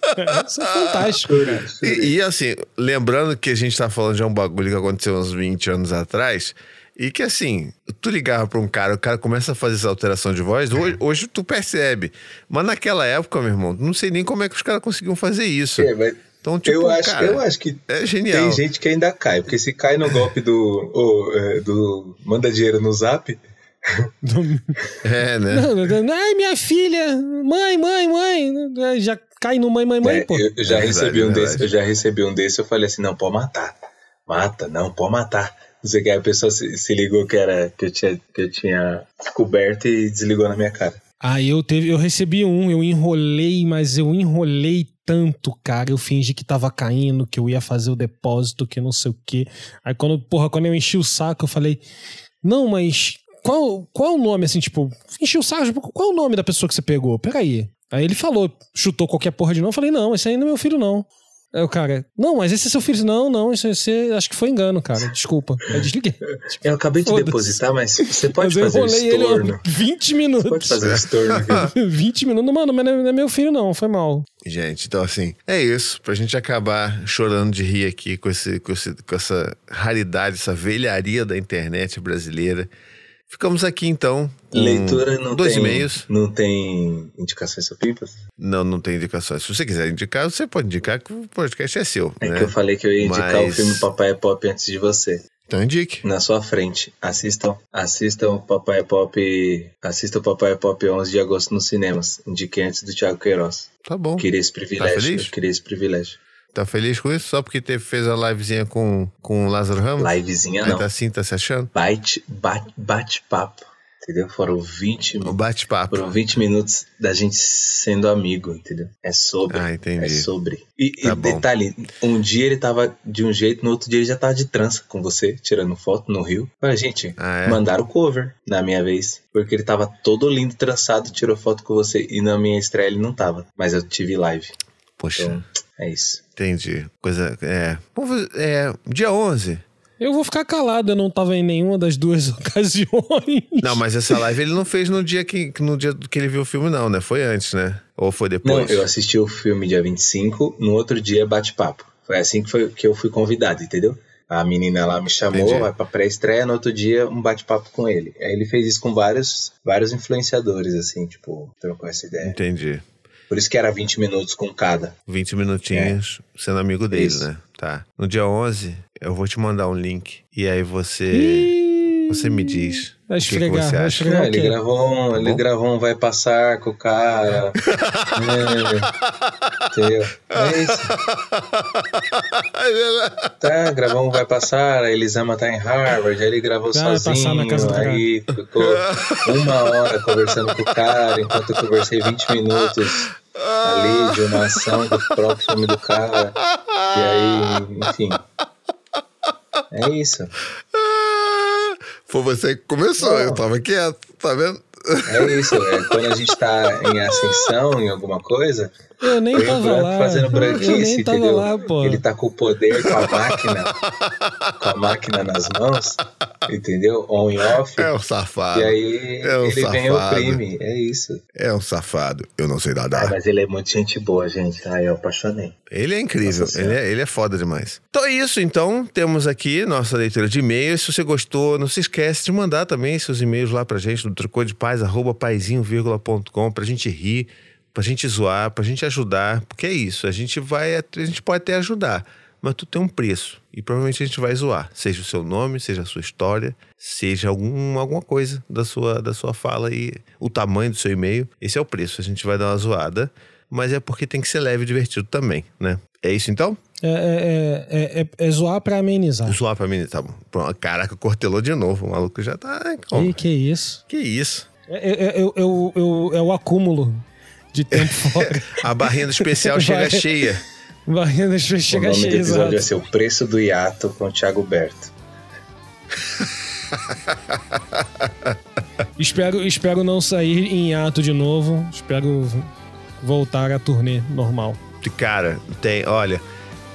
Isso é fantástico, cara. E, e, assim, lembrando que a gente tá falando de um bagulho que aconteceu uns 20 anos atrás. E que assim, tu ligava pra um cara, o cara começa a fazer essa alteração de voz, hoje, hoje tu percebe. Mas naquela época, meu irmão, não sei nem como é que os caras conseguiam fazer isso. É, mas Então, tipo, eu, acho, cara, eu acho que é genial. tem gente que ainda cai. Porque se cai no golpe do. ô, é, do manda dinheiro no zap. É, né? Não, não, não, Ai, minha filha, mãe, mãe, mãe. Já cai no mãe, mãe, mãe, É, pô. eu, já É verdade, recebi um é desse, verdade. eu já recebi um desse, eu falei assim, não, pode matar. Mata, não, pode matar. Não sei o que, aí a pessoa se, se ligou que era que eu, tinha, que eu tinha descoberto e desligou na minha cara. Ah, eu teve, eu recebi um, eu enrolei, mas eu enrolei tanto, cara. Eu fingi que tava caindo, que eu ia fazer o depósito, que não sei o quê. Aí quando, porra, quando eu enchi o saco, eu falei: "Não, mas qual qual o nome assim, tipo, enchi o saco, tipo, qual é o nome da pessoa que você pegou? Peraí. Aí ele falou, chutou qualquer porra de novo. Eu falei: "Não, esse aí não é meu filho não". Aí o cara, não, mas esse é seu filho. Não, não, esse, esse acho que foi engano, cara. Desculpa. Aí desliguei. Eu acabei de depositar, mas você pode Mas eu fazer enrolei ele estorno. ó, 20 Você minutos. pode fazer estorno. cara. 20 minutos. Mano, mas não é não é meu filho, não. Foi mal. Gente, então assim, é isso. Pra gente acabar chorando de rir aqui com, esse, com, esse, com essa raridade, essa velharia da internet brasileira. Ficamos aqui então. Leitura não dois tem, e-mails. não tem indicações supimpas? Não, não tem indicações. Se você quiser indicar, você pode indicar que o podcast é seu. É né? que eu falei que eu ia indicar Mas- o filme Papai é Pop antes de você. Então indique. Na sua frente. Assistam. Assistam o Papai é Pop. Assistam o Papai é Pop 11 de agosto nos cinemas. Indiquei antes do Thiago Queiroz. Tá bom. Queria esse privilégio. feliz? eu queria esse privilégio. Tá feliz com isso? Só porque teve, fez a livezinha com, com o Lázaro Ramos? Livezinha Aí não. tá assim, tá se achando? Bate, bate, bate-papo. Entendeu? Foram 20, O bate-papo. foram 20 minutos da gente sendo amigo, entendeu? É sobre. Ah, entendi. É sobre. E, Tá e detalhe, um dia ele tava de um jeito, no outro dia ele já tava de trança com você, tirando foto no Rio. Olha, gente, Ah, é? mandaram cover na minha vez. Porque ele tava todo lindo, trançado, tirou foto com você. E na minha estreia ele não tava. Mas eu tive live. Poxa, Então, é isso. entendi. Coisa. É. Vamos é. Dia 11. Eu vou ficar calado, eu não tava em nenhuma das duas ocasiões. Não, mas essa live ele não fez no dia que, no dia que ele viu o filme, não, né? Foi antes, né? Ou foi Não, depois? eu assisti o filme dia 25, no outro dia bate-papo. Foi assim que, foi, que eu fui convidado, entendeu? A menina lá me chamou, Entendi. vai pra pré-estreia, no outro dia um bate-papo com ele. Aí ele fez isso com vários, vários influenciadores, assim, tipo, trocou essa ideia. Entendi. Por isso que era 20 minutos com cada. 20 minutinhos sendo amigo dele, Isso. né? Tá. No dia 11, eu vou te mandar um link. E aí você. Você me diz. Vai o que, que esfregar, você vai acha. esfregar. Não, ele gravou um, ele bom? gravou um Vai Passar com o cara. é, entendeu? É isso. Tá, gravou um Vai Passar, a Elisama tá em Harvard, aí ele gravou Vai passar sozinho, na casa do aí ficou uma hora conversando com o cara, enquanto eu conversei 20 minutos ali de uma ação do próprio filme do cara. E aí, enfim. É isso. Foi você que começou, Não. eu tava quieto, tá vendo? É isso. É, quando a gente tá em ascensão, em alguma coisa, Eu nem Foi tava branco lá. fazendo branquice, eu nem tava entendeu? lá, pô. Ele tá com o poder, com a máquina, com a máquina nas mãos, entendeu? On e off. É um safado. E aí É um ele vem safado. oprime. É isso. É um safado. Eu não sei Ah, nadar. mas ele é muito gente boa, gente. Ah, eu apaixonei. Ele é incrível, ele é, ele é foda demais. Então é isso, então. Temos aqui nossa leitura de e-mails. Se você gostou, não se esquece de mandar também seus e-mails lá pra gente no trocou de paz, arroba paizinho.com, pra gente rir, pra gente zoar, pra gente ajudar. Porque é isso, a gente vai, a gente pode até ajudar, mas tudo tem um preço. E provavelmente a gente vai zoar. Seja o seu nome, seja a sua história, seja algum, alguma coisa da sua, da sua fala e o tamanho do seu e-mail. Esse é o preço. A gente vai dar uma zoada mas é porque tem que ser leve e divertido também, né? É isso então? É, é, é, é, é zoar pra amenizar. Zoar pra mim, tá bom. Pronto, Caraca, cortelou de novo. O maluco já tá. Ih, que isso? Que isso? É, é, é, é o- é é acúmulo de tempo fora. A barrinha do especial chega cheia. Barriga o chega nome do episódio vai exato. ser O Preço do Hiato com o Thiago Berto. Espero, espero não sair em ato de novo. Espero voltar à turnê normal. Cara, tem. Olha,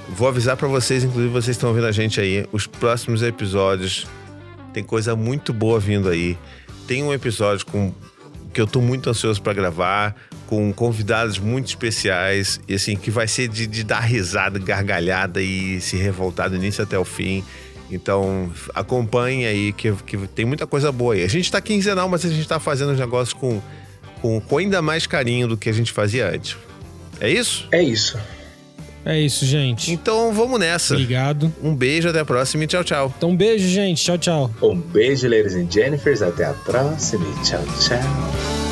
vou avisar pra vocês, inclusive vocês estão ouvindo a gente aí. Os próximos episódios tem coisa muito boa vindo aí. Tem um episódio com que eu tô muito ansioso pra gravar, com convidados muito especiais, e assim, que vai ser de, de dar risada, gargalhada e se revoltar do início até o fim. Então, acompanhe aí, que, que tem muita coisa boa aí. A gente tá quinzenal, mas a gente tá fazendo os negócios com, com, com ainda mais carinho do que a gente fazia antes. É isso? É isso. É isso, gente. Então vamos nessa. Obrigado. Um beijo, até a próxima e tchau, tchau. Então, beijo, gente. Tchau, tchau. Um beijo, ladies and Jennifers. Até a próxima e tchau, tchau.